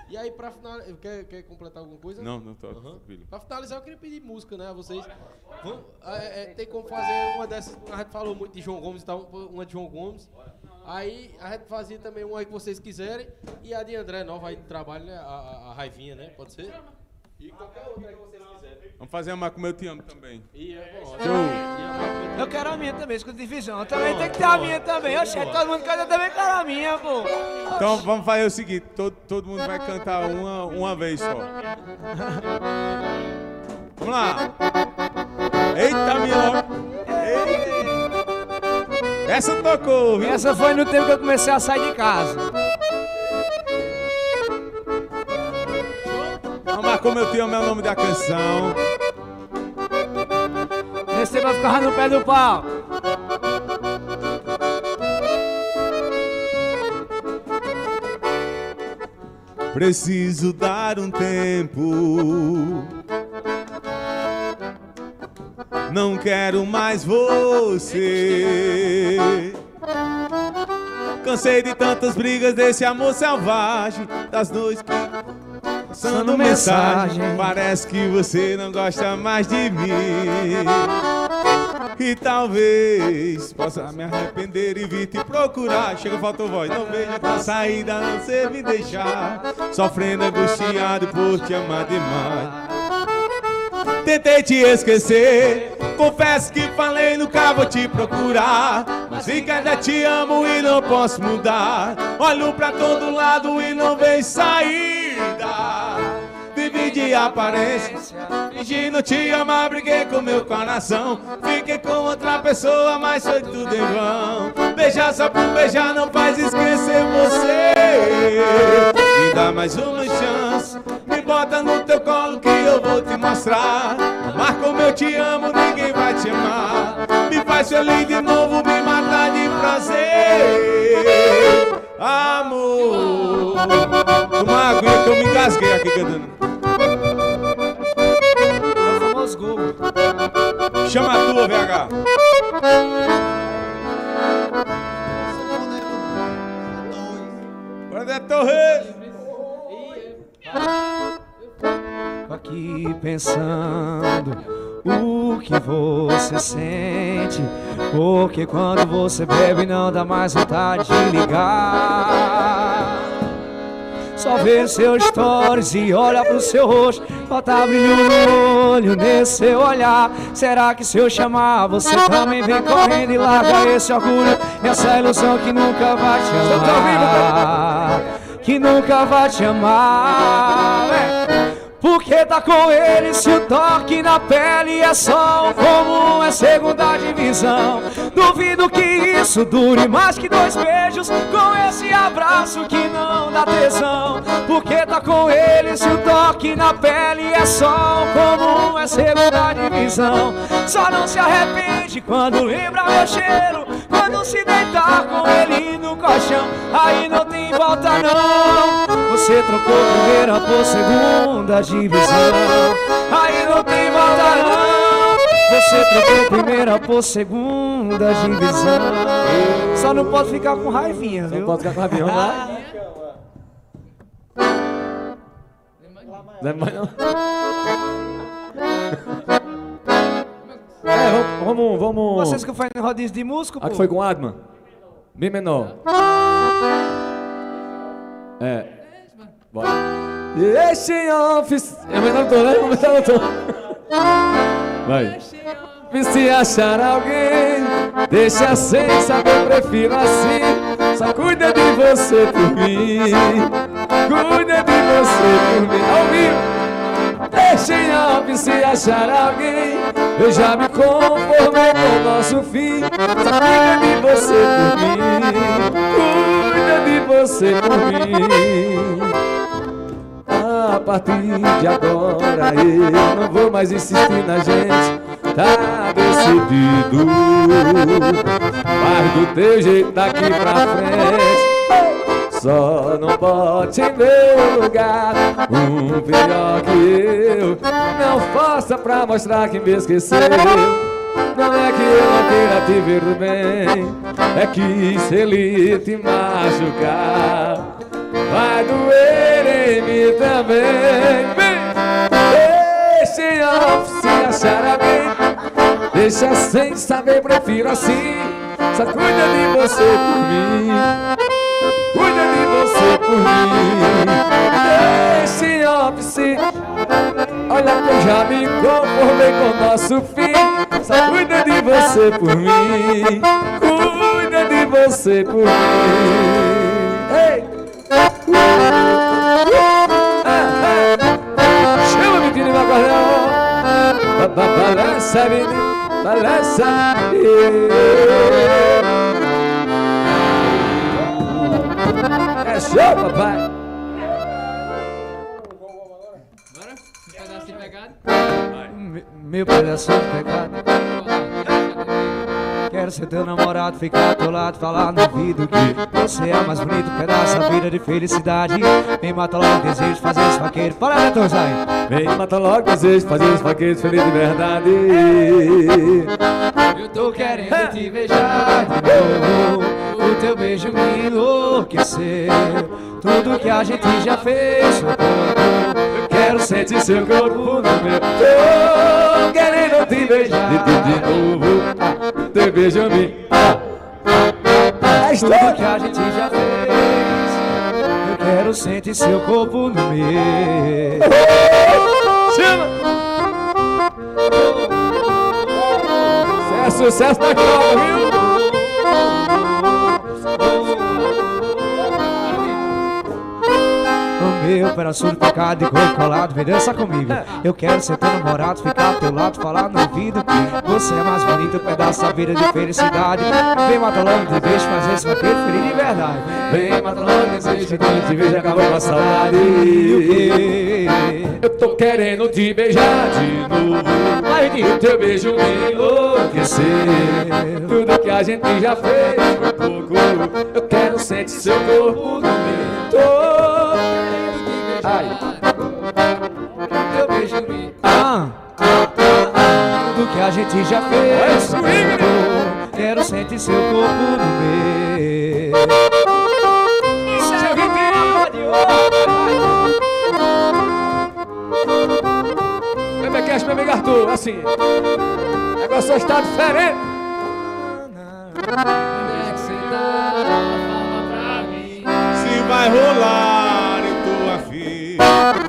E aí, pra finalizar, quer, quer completar alguma coisa? Não, não tô Aham. tranquilo. Pra finalizar, eu queria pedir música, né, a vocês. Vamos, é, é, tem como fazer uma dessas, a gente falou muito de João Gomes e tal, uma de João Gomes. Aí a gente fazia também uma aí que vocês quiserem. E a de André Nova aí do trabalho, né, a, a, a Raivinha, né, pode ser? E qualquer outra que vocês quiserem. Vamos fazer uma como eu te amo também. E é bom. Show. Eu quero a minha também, escuta divisão. Eu também tem que ter a minha também. Oxe, todo mundo canta, eu também quero a minha, pô. Então vamos fazer o seguinte, todo, todo mundo vai cantar uma, uma vez só. Vamos lá. Eita, Milão. Essa tocou, viu? Essa foi no tempo que eu comecei a sair de casa. Vamos lá, como eu te amo é o nome da canção. Tempo eu ficava no pé do pau. Preciso dar um tempo. Não quero mais você. Cansei de tantas brigas desse amor selvagem, das noites que passando mensagem. Parece que você não gosta mais de mim. E talvez possa me arrepender e vir te procurar. Chega, faltou voz. Não vejo outra saída a não ser me deixar. Sofrendo angustiado por te amar demais. Tentei te esquecer. Confesso que falei, nunca vou te procurar. Mas que ainda te amo e não posso mudar. Olho pra todo lado e não vejo saída. De aparência, fingindo te amar, briguei com meu coração. Fiquei com outra pessoa, mas foi tudo em vão. Beijar só por beijar não faz esquecer você. Me dá mais uma chance, me bota no teu colo que eu vou te mostrar. Amar como eu te amo, ninguém vai te amar. Me faz feliz de novo, me matar de prazer. Amor, toma água que eu me engasguei aqui cantando. É gol. Chama a tua, VH. Bora Torres. Aqui pensando o que você sente. Porque quando você bebe não dá mais vontade de ligar. Só ver seus stories e olha pro seu rosto. Falta brilho no olho nesse seu olhar. Será que se eu chamar você também vem correndo e larga esse orgulho? Essa ilusão que nunca vai te amar. Que nunca vai te amar. Porque tá com ele se o toque na pele é só um comum, é segunda divisão. Duvido que isso dure mais que dois beijos com esse abraço que não dá tesão. Porque tá com ele se o toque na pele é só um comum, é segunda divisão. Só não se arrepende quando lembra meu cheiro, quando se deitar com ele no colchão. Aí não tem volta não. Você trocou primeira por segunda divisão. Aí não tem volta não. Você trocou primeira por segunda divisão. Só não pode ficar com raivinha, viu? Não pode ficar com avião lá. Não é mais não. É, vamos, vamos, vamos. Vocês que fazem rodízio de músico, pô. Aqui foi com Adman. Bem menor. É. Bora. Deixe office. É menor tom, né? Vamos menor tom. Vai. Se achar alguém, deixa sem saber, prefiro assim. Só cuida de você por mim. Cuida de você por mim. Ao vivo. Deixe em off se achar alguém. Eu já me conformei com o nosso fim. Só cuida de você por mim. Cuida de você por mim. A partir de agora eu não vou mais insistir na gente. Tá decidido. Mas do teu jeito daqui pra frente. Só não bote em meu lugar um pior que eu. Não faça pra mostrar que me esqueceu. Não é que eu não queira te ver bem, é que se ele te machucar, vai doer em mim também. Deixe off se achar alguém. Deixa sem saber, prefiro assim. Só cuida de você por mim. Você por mim. Deixe. Olha que eu já me conformei com o nosso fim. Só cuida de você por mim. Cuida de você por mim. Ei! Chama, menino, meu ba- Balança, menino, balança. É show, papai. Bora? Um pedacinho pegado? Me- Meu pedaço de pecado. Quero ser teu namorado, ficar ao teu lado, falar no ouvido que você é o mais bonito pedaço da vida de felicidade. Vem mata logo o desejo de fazer esse vaqueiro. Para, Neto Zay. Vem, mata logo, desejo, fazer os vaqueiros felizes de verdade. Eu tô querendo te beijar de novo. O teu beijo me enlouqueceu. Tudo que a gente já fez pouco. Quero sentir seu corpo no meu. Tô querendo te beijar de, de, de novo. Teu beijo me. Tudo que a gente já fez. Eu quero sentir seu corpo no meu. Chama! É sucesso na prova, viu? Meu pedaço de pecado e corpo colado, vem dança comigo. Eu quero ser teu namorado, ficar ao teu lado, falar no ouvido que você é mais bonito, pedaço da vida de felicidade. Vem mata logo, te beijo, fazer esse vaqueiro feliz de verdade. Vem, mata logo, desejo que te vejo acabou com a saudade. Eu tô querendo te beijar de novo. O teu beijo me enlouqueceu. Tudo que a gente já fez foi pouco. Eu quero sentir seu corpo no meu. Beijar. Teu beijo me. Ah, ah, ah, ah. Tudo que a gente já fez. pouco. Quero sentir seu corpo no meu. Isso é viver de hoje. Bebê Cash, bebê Arthur, assim. O negócio só está diferente. Onde é que você tá? Fala pra mim. Se vai rolar, eu.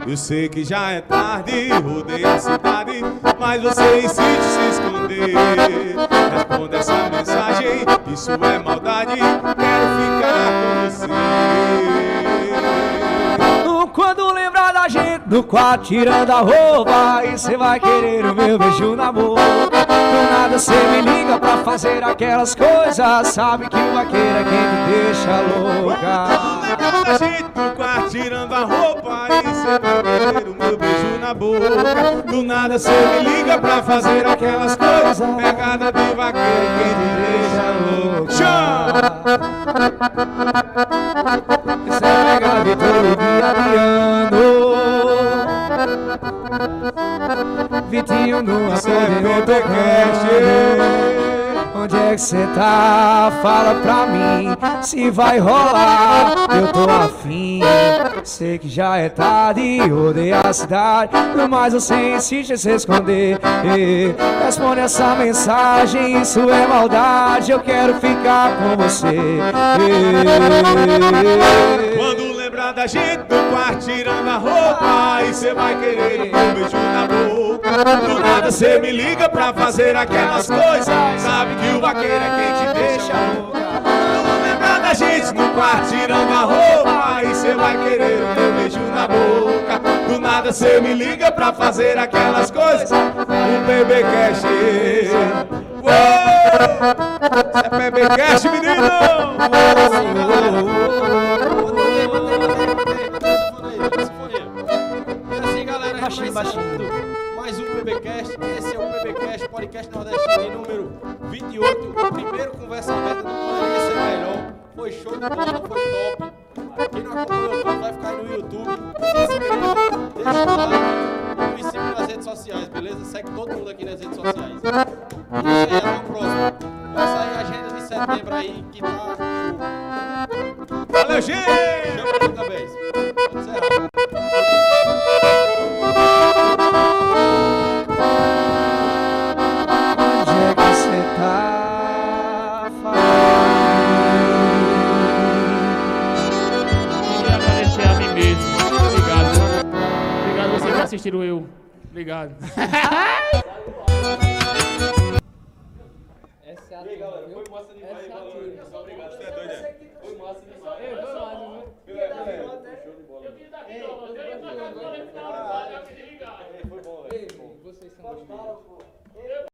Eu sei que já é tarde, rodei a cidade, mas você insiste se esconder. Responda essa mensagem, isso é maldade, quero ficar com você. Quando lembrar da gente no quarto tirando a roupa Aí cê vai querer o meu beijo na boca Do nada cê me liga pra fazer aquelas coisas Sabe que o vaqueiro é quem me deixa louca Lembra da gente no quarto tirando a roupa e cê vai o meu beijo na boca. Do nada cê me liga pra fazer aquelas coisas, pegada de vaqueiro quem te deixa louco. Chama! Cê pega Vitor Vitoriano Vitinho no Isso é acordeon PBcast. tocando Onde é que cê tá? Fala pra mim se vai rolar. Eu tô afim, sei que já é tarde, odeio a cidade, mas você insiste em se esconder. Responde essa mensagem, isso é maldade. Eu quero ficar com você. Quando lembrar da gente no quarto tirando a roupa E cê vai querer meu beijo na boca. Do nada cê me liga pra fazer aquelas coisas Sabe que o vaqueiro é quem te deixa louca lembrar da gente no quarto tirando a roupa E cê vai querer meu beijo na boca. Do nada cê me liga pra fazer aquelas coisas O bebê cash. Uou! É bebê cash, menino! E Baixinho, mais um PBcast. Esse é o PBcast, podcast nordestino número 28. O primeiro conversa aberta do Poderia Ser Melhor. Foi show de bola, foi top. Quem não acompanhou o vai ficar aí no YouTube. Se inscreva, deixa o like e me siga nas redes sociais, beleza? Segue todo mundo aqui nas redes sociais. E aí, até o próximo. Vai sair a agenda de setembro aí que tá. Valeu, gente! Chama vez. Pode encerrar. assistiram eu. Obrigado. Essa é galera, foi massa demais, Essa valor. É obrigado, você é doido. É. Foi massa foi massa, viu? Eu vim daqui, Ei, não, eu ia pra casa do Valente, tava no bar, já me vocês são... Gostaram.